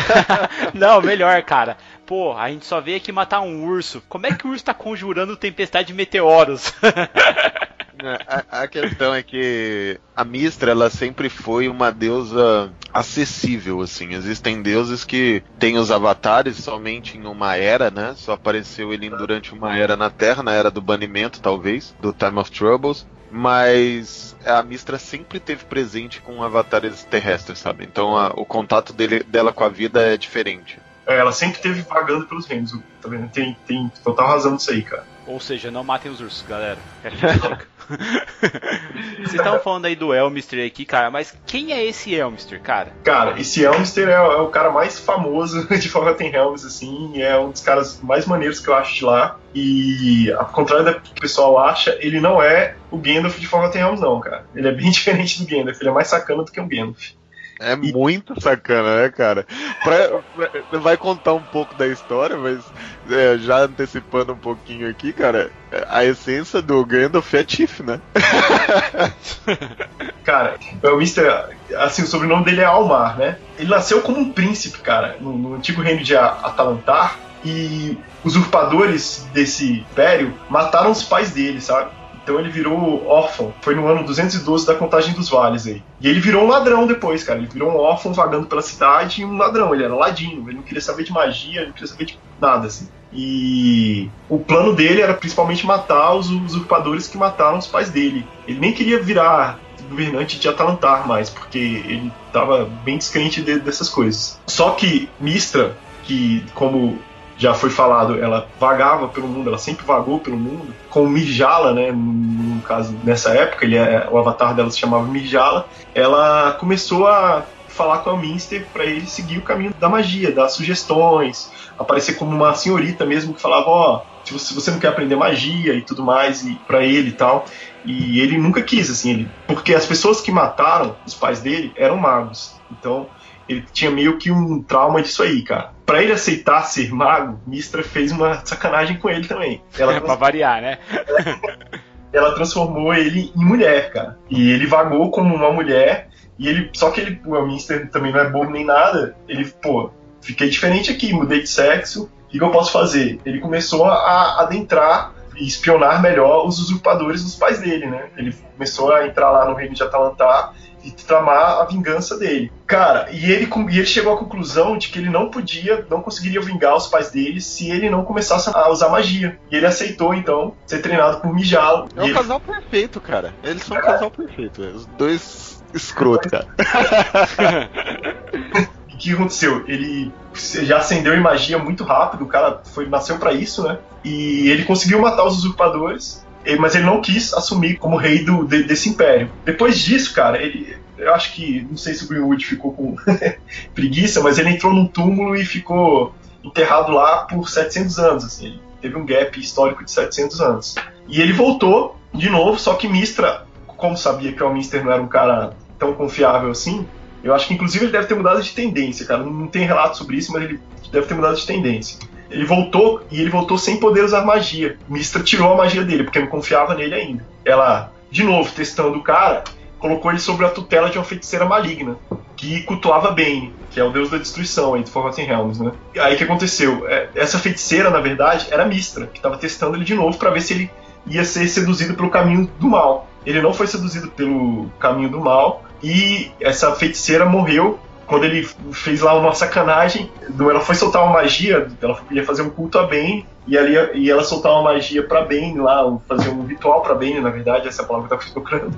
não, melhor, cara. Pô, a gente só veio aqui matar um urso. Como é que o urso tá conjurando tempestade de meteoros? a, a, questão é que a Mistra, ela sempre foi uma deusa acessível, assim. Existem deuses que têm os avatares somente em uma era, né? Só apareceu ele durante uma era na Terra, na era do banimento, talvez, do Time of Troubles. Mas a Mistra sempre teve presente com avatares terrestres, sabe? Então a, o contato dele, dela com a vida é diferente. É, ela sempre teve vagando pelos reinos, tá vendo? Tem, tem total razão nisso aí, cara. Ou seja, não matem os ursos, galera. Vocês estavam falando aí do Elmister aqui, cara, mas quem é esse Elmister, cara? Cara, esse Elmister é, é o cara mais famoso de Forgotten Realms, assim, é um dos caras mais maneiros que eu acho de lá. E, ao contrário do que o pessoal acha, ele não é o Gandalf de Forgotten Realms, não, cara. Ele é bem diferente do Gandalf, ele é mais sacana do que o Gandalf. É muito sacana, né, cara? Pra, vai contar um pouco da história, mas é, já antecipando um pouquinho aqui, cara, a essência do Gandalf é Tiff, né? cara, o Mr. Assim, o sobrenome dele é Almar, né? Ele nasceu como um príncipe, cara, no, no antigo reino de Atalantar, e os usurpadores desse império mataram os pais dele, sabe? Então ele virou órfão. Foi no ano 212 da contagem dos vales aí. E ele virou um ladrão depois, cara. Ele virou um órfão vagando pela cidade e um ladrão. Ele era ladino. Ele não queria saber de magia, não queria saber de nada, assim. E o plano dele era principalmente matar os usurpadores que mataram os pais dele. Ele nem queria virar governante de Atalantar mais, porque ele estava bem descrente de, dessas coisas. Só que Mistra, que como já foi falado, ela vagava pelo mundo, ela sempre vagou pelo mundo, com Mirjala, né, no caso, nessa época, ele é, o avatar dela se chamava Mirjala, ela começou a falar com a Minster para ele seguir o caminho da magia, dar sugestões, aparecer como uma senhorita mesmo que falava, ó, oh, se você não quer aprender magia e tudo mais, e para ele e tal. E ele nunca quis, assim, ele, porque as pessoas que mataram os pais dele eram magos. Então, ele tinha meio que um trauma disso aí, cara. Pra ele aceitar ser mago, Mistra fez uma sacanagem com ele também. Ela pra variar, né? ela transformou ele em mulher, cara. E ele vagou como uma mulher. E ele. Só que ele, o Mister também não é bobo nem nada. Ele, pô, fiquei diferente aqui, mudei de sexo. O que, eu posso fazer? Ele começou a adentrar espionar melhor os usurpadores dos pais dele, né? Ele começou a entrar lá no reino de Atalantar e tramar a vingança dele. Cara, e ele, e ele chegou à conclusão de que ele não podia, não conseguiria vingar os pais dele se ele não começasse a usar magia. E ele aceitou, então, ser treinado por Mijalo. É um ele... casal perfeito, cara. Eles são um casal perfeito. Os dois escroto, cara. que aconteceu? Ele já acendeu em magia muito rápido, o cara foi, nasceu para isso, né? E ele conseguiu matar os usurpadores mas ele não quis assumir como rei do, de, desse império. Depois disso, cara, ele, eu acho que, não sei se o Greenwood ficou com preguiça, mas ele entrou num túmulo e ficou enterrado lá por 700 anos, assim, ele teve um gap histórico de 700 anos. E ele voltou de novo, só que Mistra, como sabia que o Mister não era um cara tão confiável assim, eu acho que inclusive ele deve ter mudado de tendência, cara. Não tem relato sobre isso, mas ele deve ter mudado de tendência. Ele voltou e ele voltou sem poder usar magia. Mistra tirou a magia dele, porque não confiava nele ainda. Ela, de novo, testando o cara, colocou ele sob a tutela de uma feiticeira maligna, que cultuava Bane, que é o deus da destruição aí do Forgotten Realms, né? E aí o que aconteceu? É, essa feiticeira, na verdade, era Mistra, que estava testando ele de novo para ver se ele ia ser seduzido pelo caminho do mal. Ele não foi seduzido pelo caminho do mal e essa feiticeira morreu quando ele fez lá uma sacanagem, ela foi soltar uma magia, ela ia fazer um culto a Bane, e, ali, e ela soltar uma magia para Bane lá, fazer um ritual para Bane, na verdade, essa é palavra que eu tava procurando.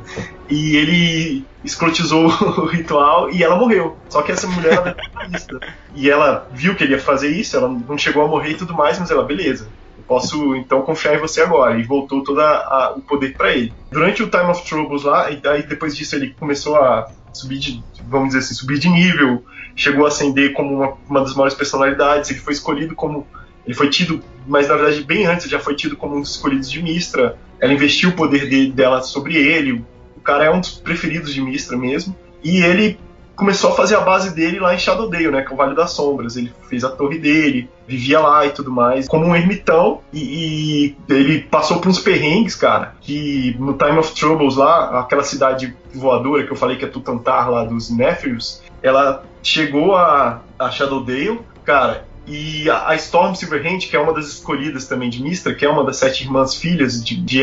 E ele escrotizou o ritual e ela morreu. Só que essa mulher era terrorista. E ela viu que ele ia fazer isso, ela não chegou a morrer e tudo mais, mas ela, beleza, posso então confiar em você agora. E voltou todo o poder para ele. Durante o Time of Troubles lá, e daí depois disso ele começou a subir de, vamos dizer assim, subir de nível, chegou a ascender como uma, uma das maiores personalidades, ele foi escolhido como ele foi tido, mas na verdade bem antes já foi tido como um dos escolhidos de Mistra. Ela investiu o poder de, dela sobre ele. O cara é um dos preferidos de Mistra mesmo. E ele começou a fazer a base dele lá em Shadowdale, né, que é o Vale das Sombras. Ele fez a torre dele, vivia lá e tudo mais, como um ermitão, e, e, ele passou por uns perrengues, cara, que no Time of Troubles lá, aquela cidade voadora que eu falei que é Tutantar lá dos Nephilims, ela chegou a, a Shadowdale, cara, e a, Storm Silverhand, que é uma das escolhidas também de Mistra, que é uma das sete irmãs filhas de, de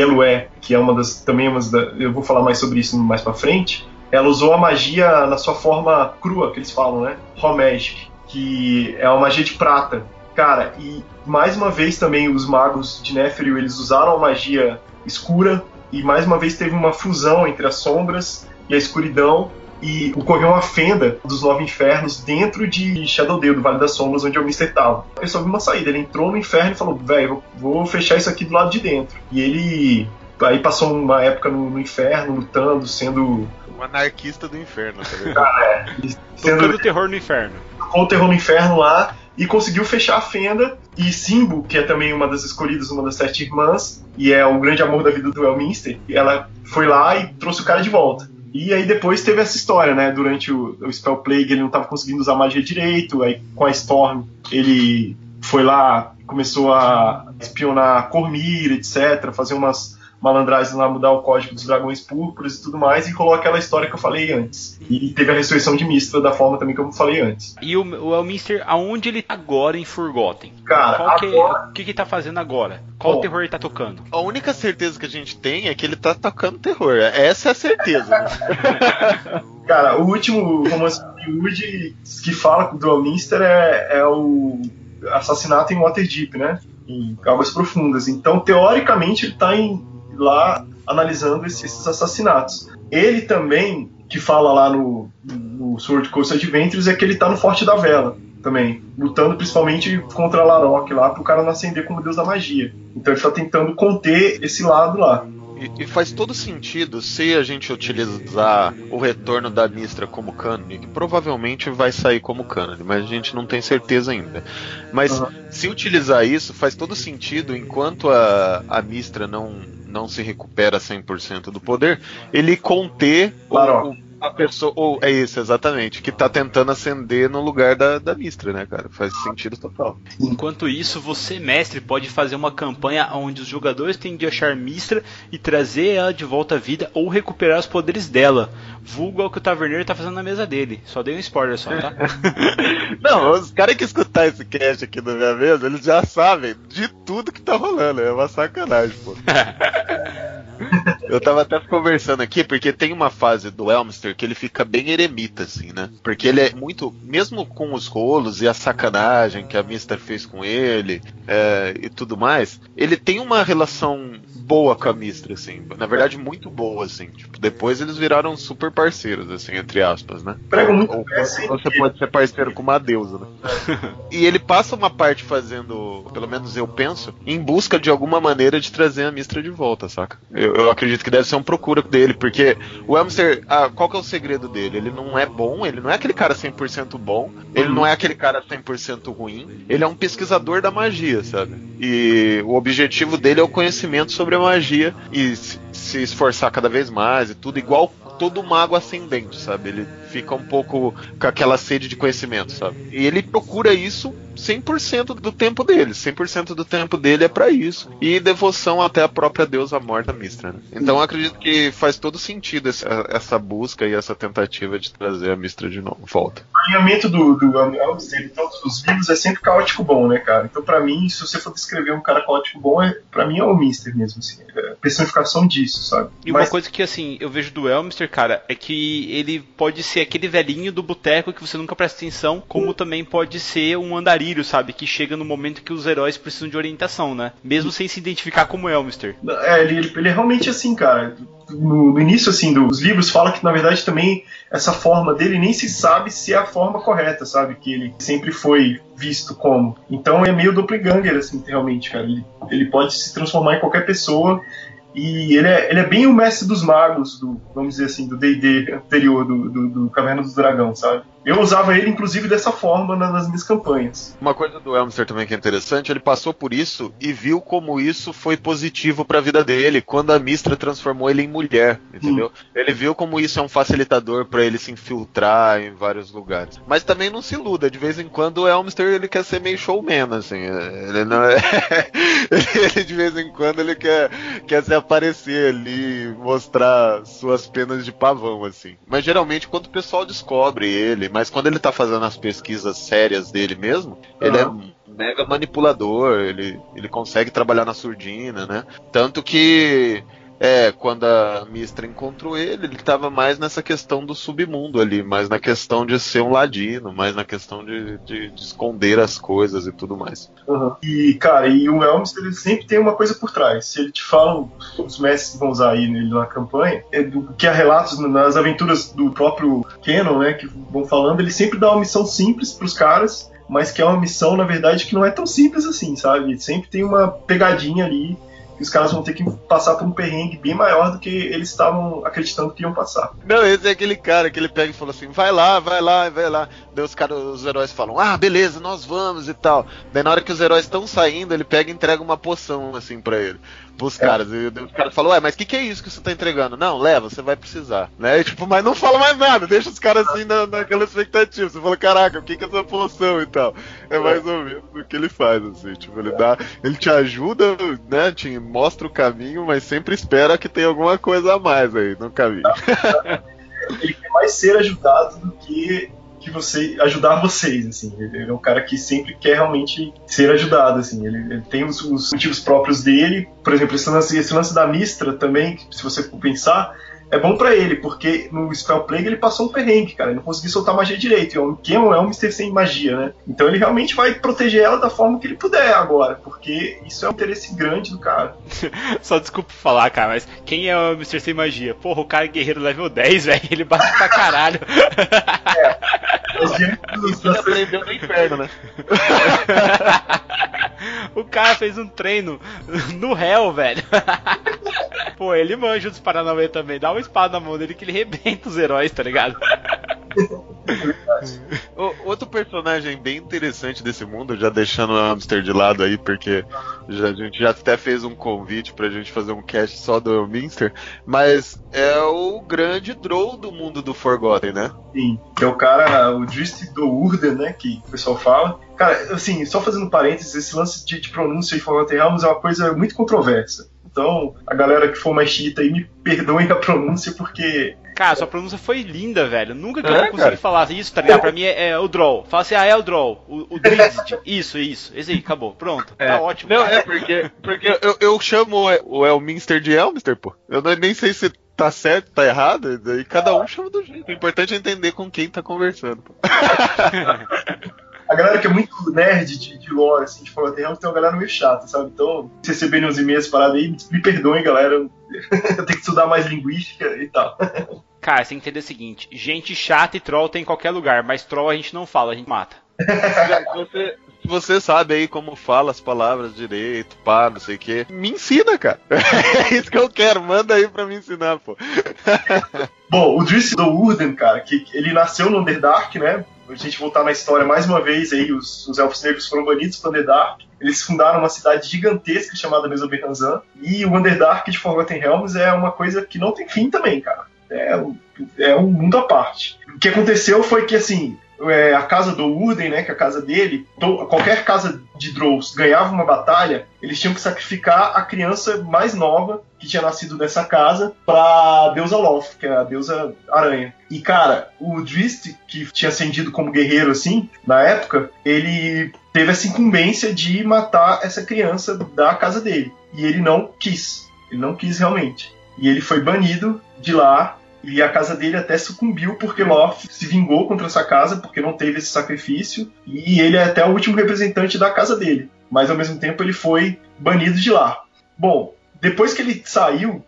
que é uma das também uma das, eu vou falar mais sobre isso mais para frente ela usou a magia na sua forma crua, que eles falam, né? Raw Magic, que é uma magia de prata. Cara, e mais uma vez também os magos de Netheril, eles usaram a magia escura, e mais uma vez teve uma fusão entre as sombras e a escuridão, e ocorreu uma fenda dos nove infernos dentro de Shadowdale, do Vale das Sombras, onde o Mister estava. Ele só viu uma saída, ele entrou no inferno e falou, velho, vou fechar isso aqui do lado de dentro. E ele aí passou uma época no, no inferno, lutando, sendo. Um anarquista do inferno, tá ligado? Cara, é, Tocando sendo terror no inferno. com o terror no inferno lá e conseguiu fechar a fenda. E Simbo, que é também uma das escolhidas, uma das sete irmãs, e é o grande amor da vida do Elminster, ela foi lá e trouxe o cara de volta. E aí depois teve essa história, né? Durante o, o Spell Plague ele não estava conseguindo usar magia direito, aí com a Storm ele foi lá, começou a espionar Cormir, etc., fazer umas malandragens lá, mudar o código dos dragões púrpuras e tudo mais, e rolou aquela história que eu falei antes. E teve a ressurreição de Mistra da forma também que eu falei antes. E o, o Elminster, aonde ele tá agora em Forgotten? Cara, que, agora- o que que ele tá fazendo agora? Qual Bom. terror ele tá tocando? A única certeza que a gente tem é que ele tá tocando terror. Essa é a certeza. Cara, o último romance de Wood que fala do Elminster é, é o assassinato em Waterdeep, né? Em Águas Profundas. Então, teoricamente, ele tá em- lá analisando esses, assassinatos. Ele também, que fala lá no, no Sword Coast Adventures, é que ele tá no Forte da Vela também, lutando principalmente contra Larok lá, pro cara não ascender como deus da magia. Então ele tá tentando conter esse lado lá. E, e faz todo sentido se a gente utilizar o retorno da Mistra como cânone, que provavelmente vai sair como cânone, mas a gente não tem certeza ainda. Mas Aham. se utilizar isso, faz todo sentido enquanto a, a Mistra não, não se recupera 100% do poder, ele conter o- Larok. o- pessoa. Ou, é isso, exatamente, que tá tentando ascender no lugar da, da Mistra, né, cara? Faz sentido total. Enquanto isso, você, mestre, pode fazer uma campanha onde os jogadores têm de achar Mistra e trazer ela de volta à vida ou recuperar os poderes dela. Vulgo é o que o Taverneiro tá fazendo na mesa dele. Só dei um spoiler só, tá? Não, os caras que escutar esse cast aqui na minha mesa, eles já sabem de tudo que tá rolando. É uma sacanagem, pô. Eu tava até conversando aqui, porque tem uma fase do Elmster que ele fica bem eremita, assim, né? Porque ele é muito. Mesmo com os rolos e a sacanagem que a Mister fez com ele é, e tudo mais, ele tem uma relação boa com a Mistra, assim. Na verdade, muito boa, assim. Tipo, depois eles viraram super parceiros, assim, entre aspas, né? Prego muito Ou você pode ser parceiro com uma deusa, né? e ele passa uma parte fazendo, pelo menos eu penso, em busca de alguma maneira de trazer a Mistra de volta, saca? Eu, eu acredito que deve ser um procura dele, porque o Elmster, ah, qual que é o segredo dele? Ele não é bom, ele não é aquele cara 100% bom, ele não é aquele cara 100% ruim, ele é um pesquisador da magia, sabe? E o objetivo dele é o conhecimento sobre a magia e se esforçar cada vez mais e tudo, igual todo mago ascendente, sabe? Ele fica um pouco com aquela sede de conhecimento, sabe? E ele procura isso 100% do tempo dele. 100% do tempo dele é pra isso. E devoção até a própria deusa morta Mistra, né? Então eu acredito que faz todo sentido essa, essa busca e essa tentativa de trazer a Mistra de novo. Volta. O alinhamento do, do Elmster em todos os livros é sempre caótico bom, né, cara? Então, pra mim, se você for descrever um cara caótico bom, é, pra mim é o Mister mesmo, assim. É a personificação disso, sabe? E uma Mas- coisa que, assim, eu vejo do Elmister, cara, é que ele pode ser aquele velhinho do boteco que você nunca presta atenção, como também pode ser um sabe? Que chega no momento que os heróis precisam de orientação, né? Mesmo sem se identificar como Elmister. É, ele- ele é realmente assim, cara. No, no início, assim, dos livros, fala que, na verdade, também essa forma dele nem se sabe se é a forma correta, sabe? Que ele sempre foi visto como. Então é meio doppelganger, assim, realmente, cara. Ele, ele pode se transformar em qualquer pessoa. E ele é, ele é bem o mestre dos magos, do, vamos dizer assim, do D&D anterior, do, do, do Caverna do Dragão, sabe? Eu usava ele, inclusive, dessa forma na- nas minhas campanhas. Uma coisa do Elmster também que é interessante, ele passou por isso e viu como isso foi positivo pra vida dele, quando a Mistra transformou ele em mulher, entendeu? Ele viu como isso é um facilitador pra ele se infiltrar em vários lugares. Mas também não se iluda, de vez em quando o Elmster ele quer ser meio showman, assim. Ele não é. ele de vez em quando ele quer, quer se aparecer ali, mostrar suas penas de pavão, assim. Mas geralmente quando o pessoal descobre ele, mas quando ele tá fazendo as pesquisas sérias dele mesmo, ele é mega manipulador, ele, ele consegue trabalhar na surdina, né? Tanto que é, quando a Mistra encontrou ele, ele tava mais nessa questão do submundo ali, mais na questão de ser um ladino, mais na questão de, de, de esconder as coisas e tudo mais. E, cara, e o Elmster ele sempre tem uma coisa por trás. Se ele te fala, os mestres vão usar aí nele na campanha, é do que há relatos nas aventuras do próprio Canon, né, que vão falando, ele sempre dá uma missão simples pros caras, mas que é uma missão, na verdade, que não é tão simples assim, sabe? Sempre tem uma pegadinha ali que os caras vão ter que passar por um perrengue bem maior do que eles estavam acreditando que iam passar. Não, esse é aquele cara que ele pega e fala assim: vai lá, vai lá, vai lá. Daí os caras, os heróis falam: ah, beleza, nós vamos e tal. Daí na hora que os heróis estão saindo, ele pega e entrega uma poção assim pra ele pros é. caras. E o cara falou, ué, mas o que, que é isso que você tá entregando? Não, leva, você vai precisar. Né? E, tipo, mas não fala mais nada, deixa os caras assim na, naquela expectativa. Você fala, caraca, o que, que é essa poção e tal. É mais ou menos o que ele faz, assim, tipo, ele dá. Ele te ajuda, né? Te mostra o caminho, mas sempre espera que tenha alguma coisa a mais aí no caminho. ele quer mais ser ajudado do que que você ajudar vocês, assim. Ele é um cara que sempre quer realmente ser ajudado, assim. Ele, ele tem os, os, motivos próprios dele. Por exemplo, esse lance, esse lance da Mistra também, se você for pensar, é bom para ele, porque no Spell Plague ele passou um perrengue, cara. Ele não conseguiu soltar magia direito. E quem é um Mister sem magia, né? Então ele realmente vai proteger ela da forma que ele puder agora, porque isso é um interesse grande do cara. Só desculpa falar, cara, mas quem é o Mr. Sem Magia? Porra, o cara é guerreiro level 10, velho. Ele bate pra caralho. É. Ele aprendeu no inferno, né? o cara fez um treino no réu, velho. Pô, ele manja dos Paranauê também. Dá uma espada na mão dele que ele rebenta os heróis, tá ligado? Outro personagem bem interessante desse mundo, já deixando o Hamster de lado aí, porque já, a gente já até fez um convite pra gente fazer um cast só do Elminster, mas é o grande Drow do mundo do Forgotten, né? Sim, que é o cara, o Drist do Urden, né, que o pessoal fala. Cara, assim, só fazendo parênteses, esse lance de, de pronúncia de Forgotten Realms é uma coisa muito controversa. Então, a galera que for mais chita aí, me perdoem a pronúncia, porque Cara, sua pronúncia foi linda, velho. Nunca que é, eu consegui cara. falar isso, tá ligado? Pra mim é, é, o draw. Fala assim, ah, é o draw. O, o Drizzt. isso, isso. Esse aí, acabou. Pronto. É. Tá ótimo. Não, é porque, porque eu, eu chamo o Elminster de Elminster, pô. Eu nem sei se tá certo, tá errado, e cada um chama do jeito. O importante é entender com quem tá conversando. Pô. a galera que é muito nerd de, de lore, assim, de Forgotten Realms, tem uma galera meio chata, sabe? Então, se receberem uns e-mails parados aí, me perdoem, galera. Eu tenho que estudar mais linguística e tal. Cara, você tem que entender o seguinte: gente chata e troll tem em qualquer lugar, mas troll a gente não fala, a gente mata. você, você sabe aí como fala as palavras direito, pá, não sei o que, me ensina, cara. É isso que eu quero, manda aí pra me ensinar, pô. Bom, o Driss do Urden, cara, que ele nasceu no Underdark, né? A gente voltar na história mais uma vez, aí os, os elfos negros foram banidos do Underdark. Eles fundaram uma cidade gigantesca chamada Mesoberranzan. E o Underdark de Forgotten Realms é uma coisa que não tem fim também, cara. É, é um mundo à parte. O que aconteceu foi que, assim, é, a casa do Urden, né, que é a casa dele, qualquer casa de Drows ganhava uma batalha, eles tinham que sacrificar a criança mais nova que tinha nascido nessa casa pra deusa Loth, que é a deusa aranha. E cara, o Drist, que tinha ascendido como guerreiro assim, na época, ele teve essa incumbência de matar essa criança da casa dele. E ele não quis. Ele não quis realmente. E ele foi banido de lá e a casa dele até sucumbiu porque Loth se vingou contra essa casa porque não teve esse sacrifício. E ele é até o último representante da casa dele. Mas ao mesmo tempo ele foi banido de lá. Bom, depois que ele saiu,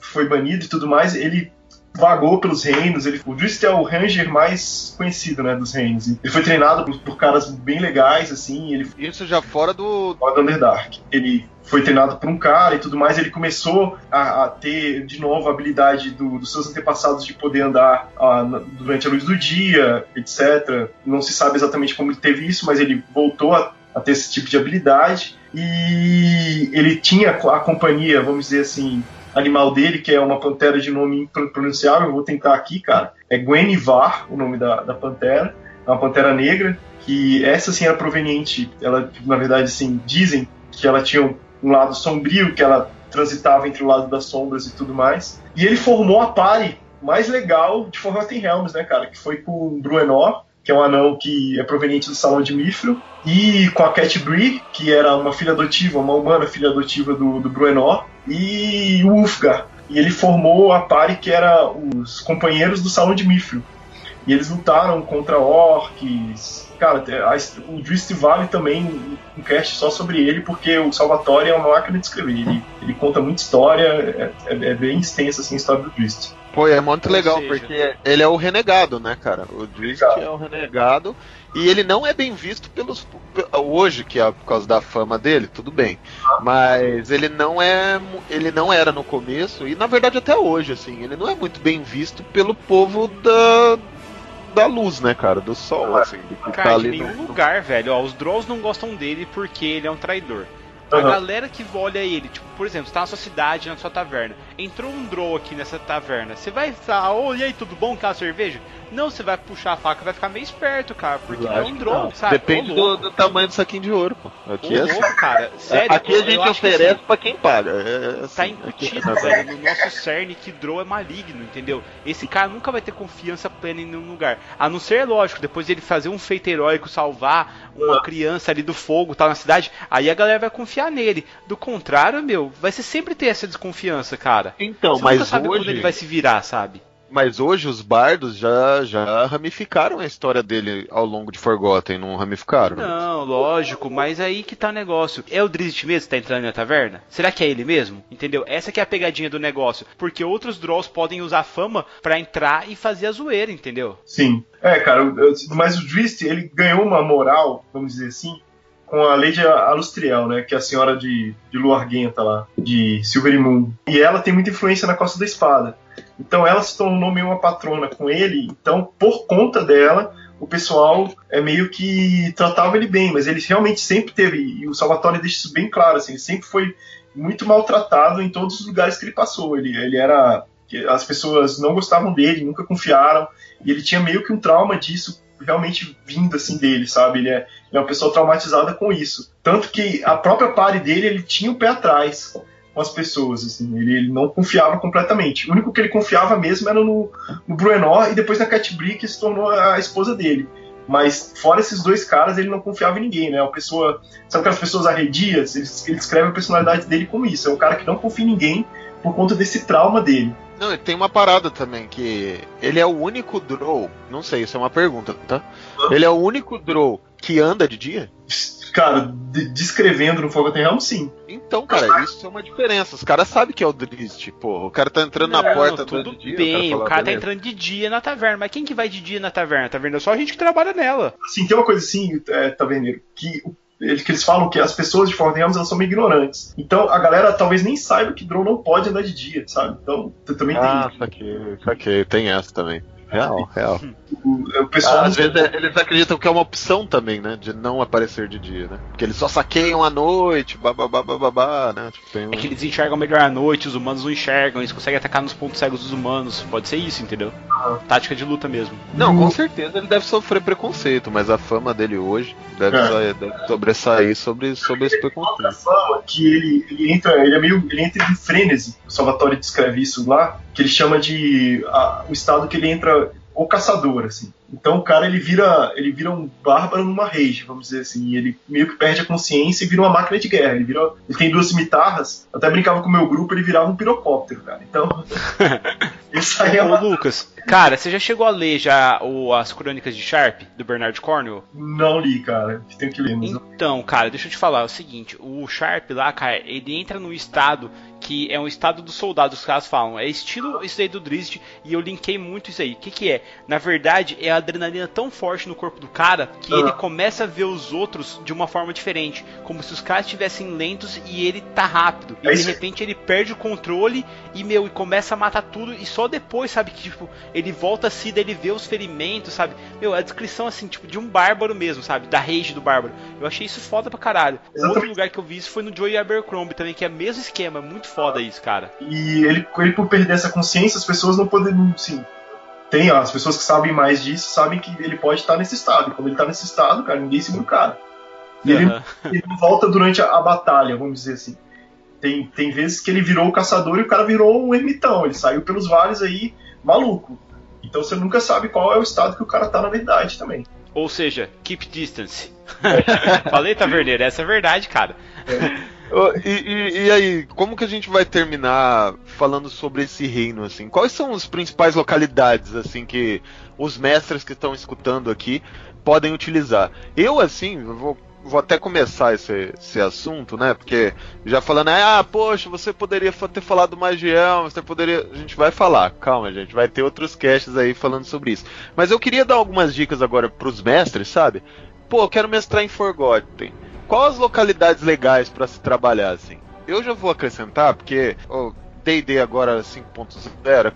foi banido e tudo mais, ele vagou pelos reinos. Ele, o Drist é o ranger mais conhecido, né, dos reinos. Ele foi treinado por, por caras bem legais, assim. Ele, Isso já fora do... Fora do Underdark. Ele foi treinado por um cara e tudo mais, ele começou a, a ter de novo a habilidade do, dos seus antepassados de poder andar a, durante a luz do dia, etc. Não se sabe exatamente como ele teve isso, mas ele voltou a, a ter esse tipo de habilidade. E ele tinha a companhia, vamos dizer assim, animal dele, que é uma pantera de nome impronunciável, eu vou tentar aqui, cara. É Guenivar, o nome da, da pantera. É uma pantera negra, que essa sim era proveniente, ela, na verdade, assim, dizem que ela tinha um lado sombrio, que ela transitava entre o lado das sombras e tudo mais. E ele formou a pare mais legal de Forgotten Realms, né, cara? Que foi com Bruenor, que é um anão que é proveniente do Salão de Mithril, e com a Cat Bree, que era uma filha adotiva, uma humana filha adotiva do, do Bruenor, e o Ulfgar. E ele formou a pare que era os companheiros do Salão de Mithril. E eles lutaram contra orcs, cara, o Drist vale também um cast só sobre ele, porque o Salvatore é uma máquina de escrever. Ele, ele conta muita história, é, é, é bem extensa assim, a história do Drist. Pô, é muito legal, seja- porque ele é o renegado, né, cara? O Drist é o renegado. E ele não é bem visto pelos. Hoje, que é por causa da fama dele, tudo bem. Mas ele não é. Ele não era no começo, e na verdade até hoje, assim, ele não é muito bem visto pelo povo da. Da luz, né, cara? Do sol, assim. Do que Cara, tá ali nenhum no- lugar, velho. Ó, os Drolls não gostam dele porque ele é um traidor. A Aham. galera que olha ele, tipo, por exemplo, você tá na sua cidade, na sua taverna. Entrou um Drow aqui nessa taverna. Você vai falar, ô, e aí, tudo bom? Quer uma cerveja? Não, você vai puxar a faca, vai ficar meio esperto, cara. Porque ele é um Drow, sabe? Depende do, do tamanho do saquinho de ouro, pô. Aqui é assim. louco, cara. Sério, Aqui a gente oferece assim, pra quem paga. É, assim, Tá aqui- incutido, velho, no nosso cerne que Drow é maligno, entendeu? Esse cara nunca vai ter confiança plena em nenhum lugar. A não ser, lógico, depois dele fazer um feito heróico, salvar uma criança ali do fogo, tal, na cidade, aí a galera vai confiar nele. Do contrário, meu, vai ser sempre ter essa desconfiança, cara. Então, Você nunca mas sabe quando hoje, ele vai se virar, sabe? mas hoje os bardos já, já ramificaram a história dele ao longo de Forgotten, não ramificaram? Não, lógico, mas aí que tá o negócio. É o Drizzt mesmo que tá entrando na taverna? Será que é ele mesmo? Entendeu? Essa que é a pegadinha do negócio. Porque outros Drolls podem usar a fama pra entrar e fazer a zoeira, entendeu? Sim. É, cara, eu- eu- mas o Drist, ele ganhou uma moral, vamos dizer assim, com a Lady Alustriel, né? Que é a senhora de, de lá, de Silvery Moon. E ela tem muita influência na Costa da Espada. Então ela se tornou meio uma patrona com ele. Então, por conta dela, o pessoal é meio que tratava ele bem, mas ele realmente sempre teve, e o Salvatore deixa isso bem claro, assim, ele sempre foi muito maltratado em todos os lugares que ele passou. Ele, ele era. As pessoas não gostavam dele, nunca confiaram, e ele tinha meio que um trauma disso realmente vindo assim dele, sabe? Ele é, ele é uma pessoa traumatizada com isso. Tanto que a própria pare dele, ele tinha o pé atrás com as pessoas, assim, ele, ele não confiava completamente. O único que ele confiava mesmo era no, no Bruenor e depois na Cat Bree, que se tornou a esposa dele. Mas fora esses dois caras, ele não confiava em ninguém, né? Uma pessoa. Sabe aquelas pessoas arredias? Ele, ele descreve a personalidade dele como isso. É um cara que não confia em ninguém por conta desse trauma dele. Não, tem uma parada também, que ele é o único Drow, não sei, isso é uma pergunta, tá? Ele é o único Drow que anda de dia? Cara, de- descrevendo no Forgotten Realms, sim. Então, cara, isso é uma diferença. Os caras sabem que é o Drist, pô. O cara tá entrando na Não, porta tudo do dia. bem, o fala, cara tá entrando de dia na taverna. Mas quem que vai de dia na taverna? Taverna é só a gente que trabalha nela. Assim, tem uma coisa assim, é, Taverneiro, que, o- ele- que eles falam que as pessoas de Forgotten Realms elas são meio ignorantes. Então a galera talvez nem saiba que Drow não pode andar de dia, sabe? Então também Ah, tem saquei, saquei. Tem essa também. Real, real. o, pessoal. Ah, às vezes é- eles acreditam que é uma opção também, né? De não aparecer de dia, né? Porque eles só saqueiam à noite, bababá, bababá, né? Tipo, tem um... É que eles enxergam melhor à noite, os humanos não enxergam, eles conseguem atacar nos pontos cegos dos humanos. Pode ser isso, entendeu? Tática de luta mesmo. Não, com certeza ele deve sofrer preconceito, mas a fama dele hoje deve, É. sair- deve sobressair sobre, sobre esse preconceito. fama que ele, ele entra, ele é meio, ele entra em frenesi. O Salvatore descreve isso lá, que ele chama de a- o estado que ele entra o caçador, assim. Então o cara ele vira, ele vira um bárbaro numa rage, vamos dizer assim. Ele meio que perde a consciência e vira uma máquina de guerra. Ele vira, ele tem duas cimitarras. Eu até brincava com o meu grupo, ele virava um pirocóptero, cara. Então isso aí é Ô uma... Lucas, cara, você já chegou a ler já o- as crônicas de Sharp, do Bernard Cornwell? não li, cara. Tenho que ler. Mas... Então, cara, deixa eu te falar é o seguinte: o Sharp lá, cara, ele entra num estado que é um estado dos soldados, os caras falam. É estilo isso aí do Drizzt, e eu linkei muito isso aí. O que, que é? Na verdade, é a adrenalina tão forte no corpo do cara que Ah. ele começa a ver os outros de uma forma diferente. Como se os caras estivessem lentos e ele tá rápido. E É de repente ele perde o controle e, meu, e começa a matar tudo. E só depois, sabe, que tipo, ele volta a si, daí ele vê os ferimentos, sabe? Meu, a descrição assim, tipo, de um bárbaro mesmo, sabe? Da rage do bárbaro. Eu achei isso foda pra caralho. Outro lugar que eu vi isso foi no Joey Abercrombie também, que é o mesmo esquema, é muito foda isso, cara. E ele, ele por perder essa consciência, as pessoas não podem, sim. Tem ó, as pessoas que sabem mais disso, sabem que ele pode estar nesse estado. E quando ele tá nesse estado, cara, ninguém segura o cara. E ele, Aham. ele não volta durante a, a batalha, vamos dizer assim. Tem, tem vezes que ele virou o caçador e o cara virou um ermitão. Ele saiu pelos vales aí, maluco. Então você nunca sabe qual é o estado que o cara tá na verdade também. Ou seja, keep distance. Falei, Taverneiro, essa é a verdade, cara. Ô, E, e- e aí, como que a gente vai terminar falando sobre esse reino, assim? Quais são as principais localidades, assim, que os mestres que estão escutando aqui podem utilizar? Eu, assim, eu vou vou até começar esse, esse assunto, né? Porque já falando, ah, poxa, você poderia ter falado mais de você poderia. A gente vai falar, calma, gente, vai ter outros casts aí falando sobre isso. Mas eu queria dar algumas dicas agora pros mestres, sabe? Pô, eu quero mestrar em Forgotten. Quais as localidades legais para se trabalhar assim? Eu já vou acrescentar, porque oh, D&D agora 5.0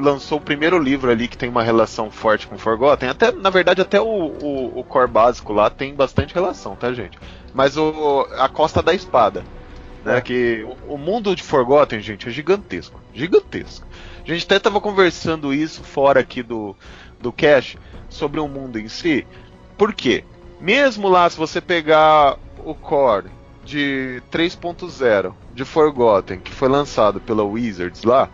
lançou o primeiro livro ali que tem uma relação forte com Forgotten. Até, na verdade, até o, o, o core básico lá tem bastante relação, tá, gente? Mas o, a Costa da Espada, né? É. Que o, o mundo de Forgotten, gente, é gigantesco. Gigantesco. A gente até tava conversando isso fora aqui do, do cache sobre o mundo em si. Por quê? Mesmo lá, se você pegar o core de 3.0 de Forgotten, que foi lançado pela Wizards lá,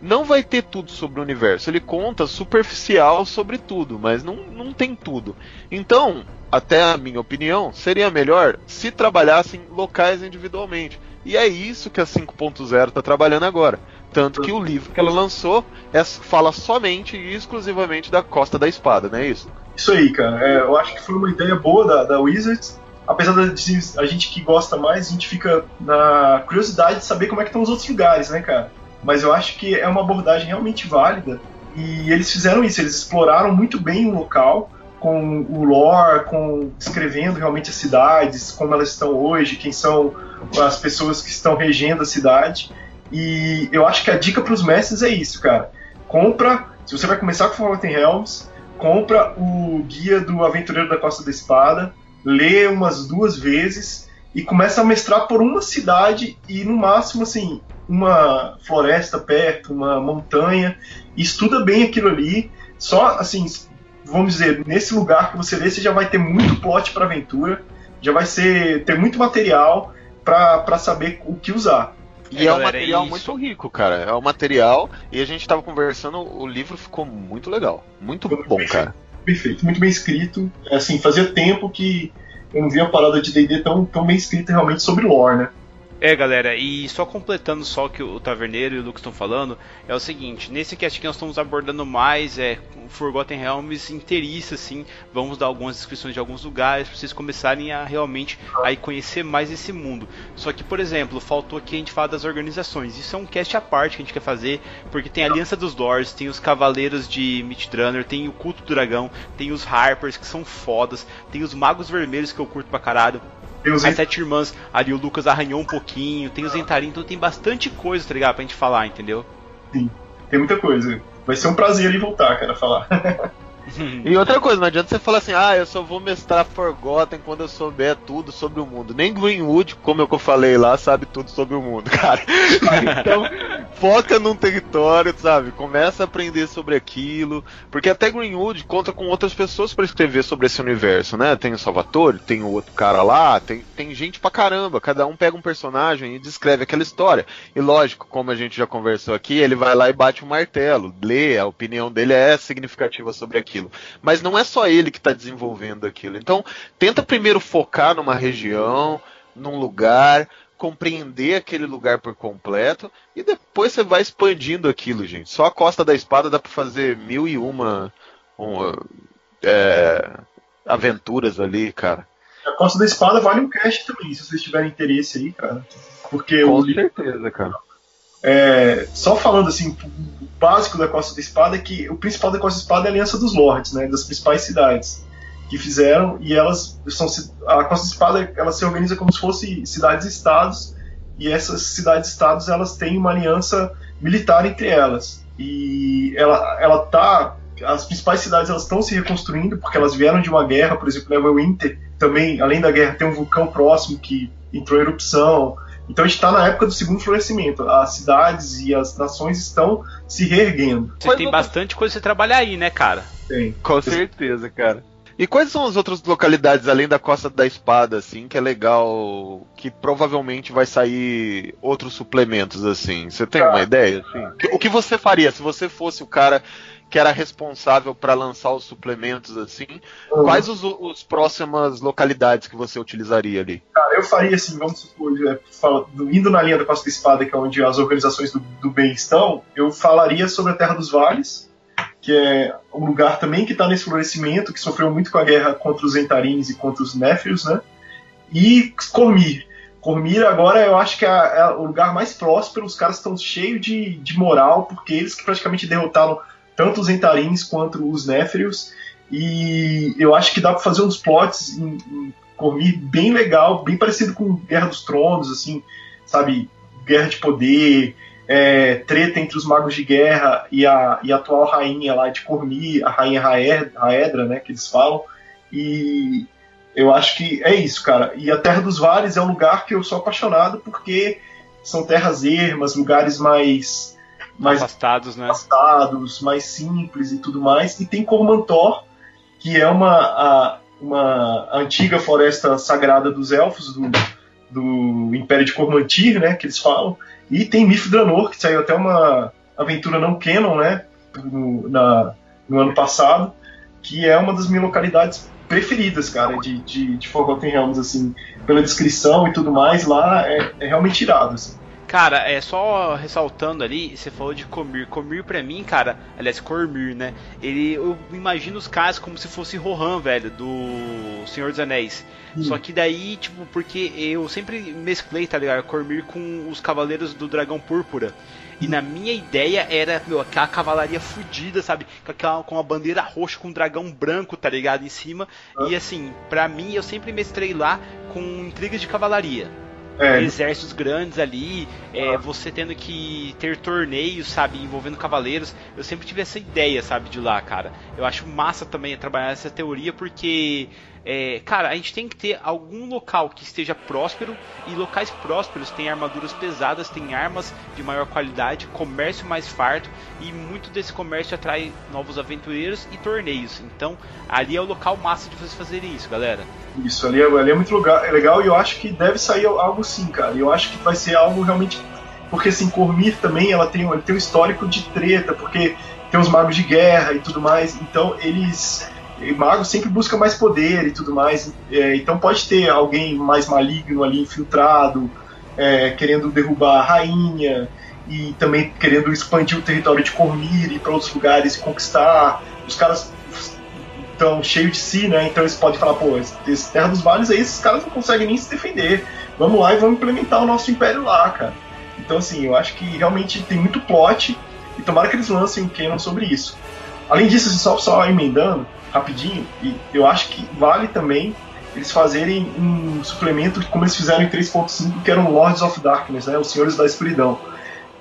não vai ter tudo sobre o universo. Ele conta superficial sobre tudo, mas não, não tem tudo. Então, até a minha opinião, seria melhor se trabalhassem locais individualmente. E é isso que a 5.0 está trabalhando agora. Tanto que o livro que ela lançou é, fala somente e exclusivamente da Costa da Espada, não é isso? Isso aí, cara. É, eu acho que foi uma ideia boa da, da Wizards apesar de a gente que gosta mais, a gente fica na curiosidade de saber como é que estão os outros lugares, né, cara? Mas eu acho que é uma abordagem realmente válida e eles fizeram isso, eles exploraram muito bem o local com o lore, com descrevendo realmente as cidades, como elas estão hoje, quem são as pessoas que estão regendo a cidade. E eu acho que a dica para os mestres é isso, cara. Compra, se você vai começar com Forgotten Realms, compra o guia do Aventureiro da Costa da Espada, lê umas duas vezes e começa a mestrar por uma cidade e no máximo assim uma floresta perto, uma montanha, estuda bem aquilo ali. Só assim, vamos dizer, nesse lugar que você lê, você já vai ter muito plot para aventura, já vai ser ter muito material para saber o que usar. E é, é um material é muito rico, cara. É um material. E a gente tava conversando, o livro ficou muito legal. Muito bom, cara perfeito, muito bem escrito. É, assim, fazia tempo que eu não via uma parada de D&D tão, tão bem escrita realmente sobre lore, né? É, galera, e só completando só o que o Taverneiro e o Lucas estão falando, é o seguinte, nesse cast aqui nós estamos abordando mais é, Forgotten Realms inteiriça, assim, vamos dar algumas descrições de alguns lugares para vocês começarem a realmente aí conhecer mais esse mundo. Só que, por exemplo, faltou aqui a gente falar das organizações, isso é um cast à parte que a gente quer fazer, porque tem a Aliança dos Lords, tem os Cavaleiros de Mithdrunner, tem o Culto do Dragão, tem os Harpers, que são fodas, tem os Magos Vermelhos, que eu curto pra caralho, as sete irmãs ali, o Lucas arranhou um pouquinho, tem o Zentarim, então tem bastante coisa, tá ligado? Pra gente falar, entendeu? Sim, tem muita coisa. Vai ser um prazer ali voltar, cara, falar. e outra coisa, não adianta você falar assim, ah, eu só vou mestrar Forgotten quando eu souber tudo sobre o mundo. Nem Greenwood, como eu falei lá, sabe tudo sobre o mundo, cara. então, foca num território, sabe? Começa a aprender sobre aquilo. Porque até Greenwood conta com outras pessoas para escrever sobre esse universo, né? Tem o Salvatore, tem o outro cara lá, tem, tem gente pra caramba. Cada um pega um personagem e descreve aquela história. E lógico, como a gente já conversou aqui, ele vai lá e bate o um martelo, lê, a opinião dele é significativa sobre aquilo aquilo. Mas não é só ele que está desenvolvendo aquilo. Então, tenta primeiro focar numa região, num lugar, compreender aquele lugar por completo e depois você vai expandindo aquilo, gente. Só a Costa da Espada dá para fazer mil e uma, uma é, aventuras ali, cara. A Costa da Espada vale um cast também, se vocês tiverem interesse aí, cara. Porque Com certeza, cara. É, só falando assim, básico da Costa da Espada é que o principal da Costa da Espada é a Aliança dos Lords, né, das principais cidades que fizeram e elas são a Costa da Espada ela se organiza como se fosse cidades-estados e essas cidades-estados elas têm uma aliança militar entre elas. E ela ela tá as principais cidades elas estão se reconstruindo porque elas vieram de uma guerra, por exemplo, Neverwinter também além da guerra tem um vulcão próximo que entrou em erupção então a gente está na época do segundo florescimento. As cidades e as nações estão se reerguendo. Você tem bastante coisa pra você trabalhar aí, né, cara? Tem. Com certeza, cara. E quais são as outras localidades além da Costa da Espada, assim, que é legal, que provavelmente vai sair outros suplementos, assim? Você tem uma ideia, assim? O que você faria se você fosse o cara que era responsável para lançar os suplementos assim, uhum. quais os, os próximas localidades que você utilizaria ali? Cara, eu faria assim, vamos supor, é, indo na linha da Costa da Espada, que é onde as organizações do, do bem estão, eu falaria sobre a Terra dos Vales, que é um lugar também que está nesse florescimento, que sofreu muito com a guerra contra os Entarins e contra os Néfios, né? E Cormir. Cormir agora eu acho que é, é, o lugar mais próspero, os caras estão cheios de, de moral, porque eles que praticamente derrotaram tanto os Entarins quanto os Néfrios. E eu acho que dá para fazer uns plots em, em Cormir bem legal, bem parecido com Guerra dos Tronos, assim, sabe? Guerra de poder, é, treta entre os magos de guerra e a, e a atual rainha lá de Cormir, a rainha Raedra, né, que eles falam. E eu acho que é isso, cara. E a Terra dos Vales é um lugar que eu sou apaixonado porque são terras ermas, lugares mais mais afastados, né? afastados, mais simples e tudo mais. E tem Cormantor, que é uma a, uma antiga floresta sagrada dos elfos do, do Império de Cormantir, né, que eles falam. E tem Mithranor, que saiu até uma aventura não canon, né, no, na, no ano passado, que é uma das minhas localidades preferidas, cara, de, de, de Forgotten Realms, assim, pela descrição e tudo mais, lá é, é realmente irado, assim. Cara, é só ressaltando ali, você falou de Comir. Comir pra mim, cara, aliás, Cormir, né? Ele, eu imagino os caras como se fosse Rohan, velho, do Senhor dos Anéis. Hum. Só que daí, tipo, porque eu sempre mesclei, tá ligado? Cormir com os Cavaleiros do Dragão Púrpura. E na minha ideia era, meu, aquela cavalaria fodida, sabe? Com, aquela, com uma bandeira roxa com um dragão branco, tá ligado? Em cima. Ah. E assim, pra mim, eu sempre mestrei lá com intrigas de cavalaria. É. Exércitos grandes ali, é, ah. você tendo que ter torneios, sabe, envolvendo cavaleiros. Eu sempre tive essa ideia, sabe, de lá, cara. Eu acho massa também trabalhar essa teoria porque é, cara, a gente tem que ter algum local que esteja próspero e locais prósperos têm armaduras pesadas, têm armas de maior qualidade, comércio mais farto e muito desse comércio atrai novos aventureiros e torneios. Então, ali é o local massa de vocês fazerem isso, galera. Isso, ali é, ali é muito lugar, é legal e eu acho que deve sair algo sim, cara. Eu acho que vai ser algo realmente. Porque assim, Cormir também ela tem, ele tem um histórico de treta, porque tem os magos de guerra e tudo mais, então eles e mago sempre busca mais poder e tudo mais. É, então pode ter alguém mais maligno ali infiltrado, é, querendo derrubar a rainha e também querendo expandir o território de Cormir e para outros lugares e conquistar. Os caras estão cheios de si, né? Então eles podem falar, pô, esse Terra dos Vales aí, esses caras não conseguem nem se defender. Vamos lá e vamos implementar o nosso império lá, cara. Então, assim, eu acho que realmente tem muito plot e tomara que eles lancem um canon sobre isso. Além disso, só, só emendando, rapidinho, e eu acho que vale também eles fazerem um suplemento como eles fizeram em 3.5, que eram Lords of Darkness, né, os Senhores da Escuridão.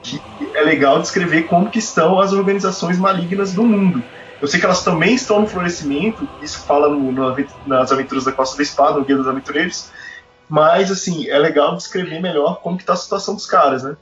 Que é legal descrever como que estão as organizações malignas do mundo. Eu sei que elas também estão no florescimento, isso fala no, no, nas Aventuras da Costa da Espada, no Guia dos Aventureiros, mas assim, é legal descrever melhor como que está a situação dos caras, né?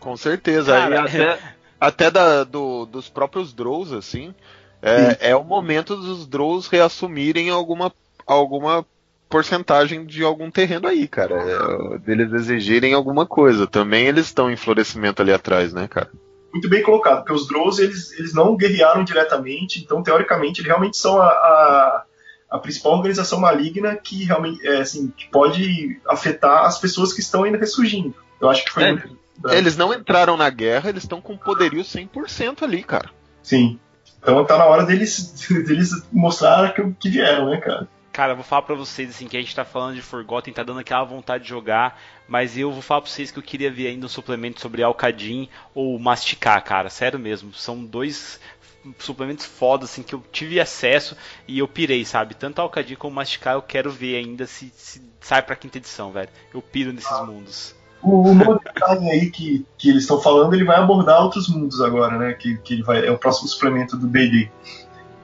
Com certeza. Cara, até, até da, do, dos próprios Drows, assim, é, é o momento dos Drows reassumirem alguma, alguma porcentagem de algum terreno aí, cara. É, deles exigirem alguma coisa. Também eles estão em florescimento ali atrás, né, cara? Muito bem colocado, porque os Drows eles, eles não guerrearam diretamente, então teoricamente eles realmente são a, a, a principal organização maligna que realmente é, assim, que pode afetar as pessoas que estão ainda ressurgindo. Eu acho que foi. É, muito... Eles não entraram na guerra, eles estão com poderio 100% ali, cara. Sim. Então tá na hora deles, deles mostrar que, que vieram, né, cara? Cara, eu vou falar pra vocês assim que a gente tá falando de Forgotten, tá dando aquela vontade de jogar, mas eu vou falar pra vocês que eu queria ver ainda um suplemento sobre Alcadim ou Masticar, cara, sério mesmo. São dois suplementos fodas assim que eu tive acesso e eu pirei, sabe? Tanto Alcadim como Masticar eu quero ver ainda se, se sai pra quinta edição, velho. Eu piro nesses ah. mundos. O, o novo aí que, que eles estão falando, ele vai abordar outros mundos agora, né? Que, que ele vai, é o próximo suplemento do D&D.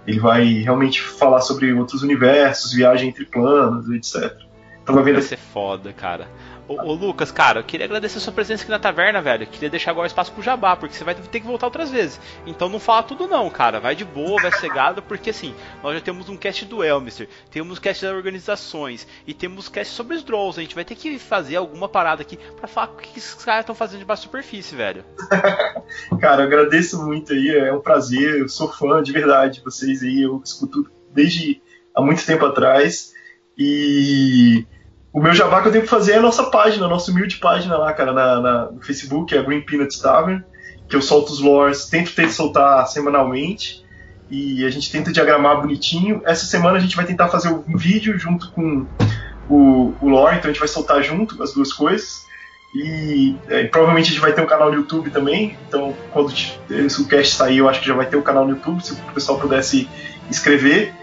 Ele vai realmente falar sobre outros universos, viagem entre planos, etc. Então vai, vai ser foda, cara. Ô, ô, Lucas, cara, eu queria agradecer a sua presença aqui na taverna, velho. Eu queria deixar agora espaço pro jabá, porque você vai ter que voltar outras vezes. Então não fala tudo não, cara. Vai de boa, vai cegado, porque assim, nós já temos um cast do Elmister, temos cast das organizações e temos cast sobre os Drolls. A gente vai ter que fazer alguma parada aqui para falar o que esses caras estão fazendo de baixa superfície, velho. cara, eu agradeço muito aí, é um prazer, eu sou fã de verdade de vocês aí, eu escuto desde há muito tempo atrás. E o meu jabá que eu tenho que fazer é a nossa página, a nossa humilde página lá, cara, na, na, no Facebook, é a Green Peanuts Tavern, que eu solto os lores, tento ter soltar semanalmente, e a gente tenta diagramar bonitinho. Essa semana a gente vai tentar fazer um vídeo junto com o, o lore, então a gente vai soltar junto as duas coisas. E é, provavelmente a gente vai ter um canal no YouTube também. Então, quando o cast sair, eu acho que já vai ter o um canal no YouTube, se o pessoal pudesse escrever.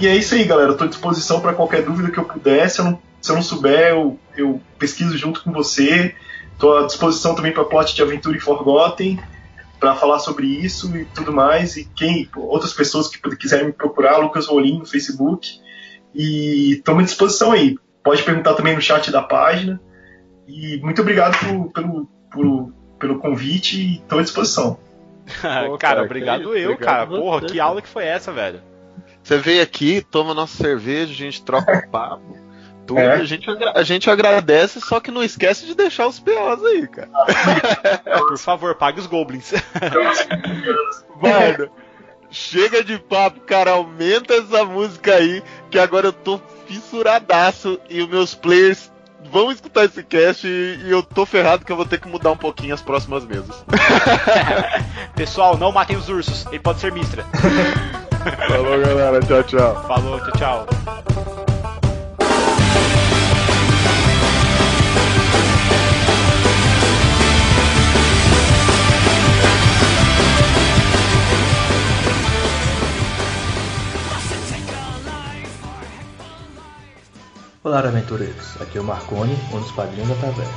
E é isso aí, galera. Tô à disposição para qualquer dúvida que eu puder. Se eu não, se eu não souber, eu, eu pesquiso junto com você. Estou à disposição também para plot de Aventura e Forgotten, para falar sobre isso e tudo mais. E quem outras pessoas que quiserem me procurar, Lucas Rolim no Facebook. E estamos à disposição aí. Pode perguntar também no chat da página. E muito obrigado por, pelo, por, pelo convite e estou à disposição. Pô, cara, cara, obrigado eu, obrigado cara. Porra, que aula que foi essa, velho? Você veio aqui, toma nossa cerveja, a gente troca um papo. Tudo, é. a, gente, a gente agradece, só que não esquece de deixar os POs aí, cara. Por favor, pague os goblins. Mano, chega de papo, cara. Aumenta essa música aí, que agora eu tô fissuradaço e os meus players vão escutar esse cast e, e, eu tô ferrado que eu vou ter que mudar um pouquinho as próximas mesas. Pessoal, não matem os ursos, ele pode ser mistra. Falou, galera. Tchau, tchau. Falou, tchau, tchau. Olá, aventureiros. Aqui é o Marconi, um dos padrinhos da taverna.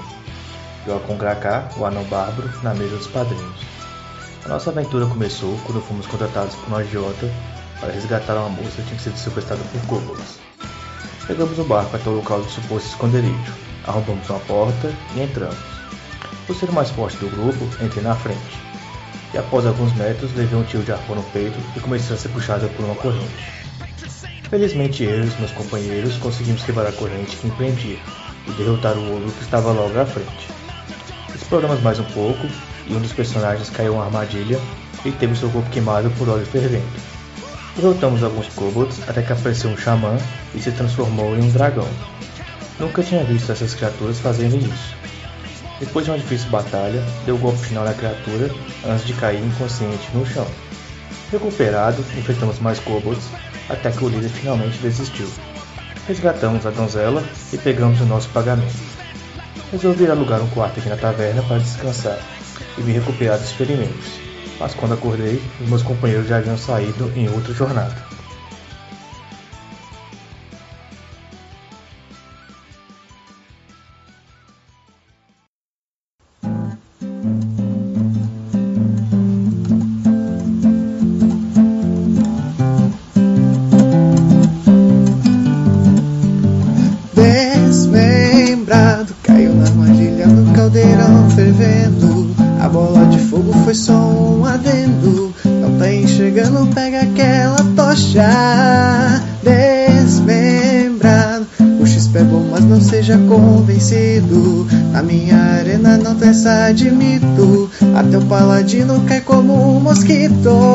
Eu com Graká, o anão bárbaro, na mesa dos padrinhos. A nossa aventura começou quando fomos contratados por um agiota para resgatar uma moça que tinha sido sequestrada por kobolds. Pegamos o barco até o local do suposto esconderijo, arrombamos uma porta e entramos. Por ser o mais forte do grupo, entrei na frente. E após alguns metros, levei um tiro de arpão no peito e comecei a ser puxado por uma corrente. Felizmente eu e os meus companheiros conseguimos quebrar a corrente que empreendia e derrotar o ogro que estava logo à frente. Exploramos mais um pouco e um dos personagens caiu em uma armadilha e teve seu corpo queimado por óleo fervendo. Derrotamos alguns kobolds até que apareceu um xamã e se transformou em um dragão. Nunca tinha visto essas criaturas fazendo isso. Depois de uma difícil batalha, deu o golpe final na criatura antes de cair inconsciente no chão. Recuperado, enfrentamos mais kobolds até que o líder finalmente desistiu. Resgatamos a donzela e pegamos o nosso pagamento. Resolvi alugar um quarto aqui na taverna para descansar e me recuperar dos ferimentos mas quando acordei, meus companheiros já haviam saído em outra jornada. Arena não tem essa de mito. Até o paladino cai como um mosquito.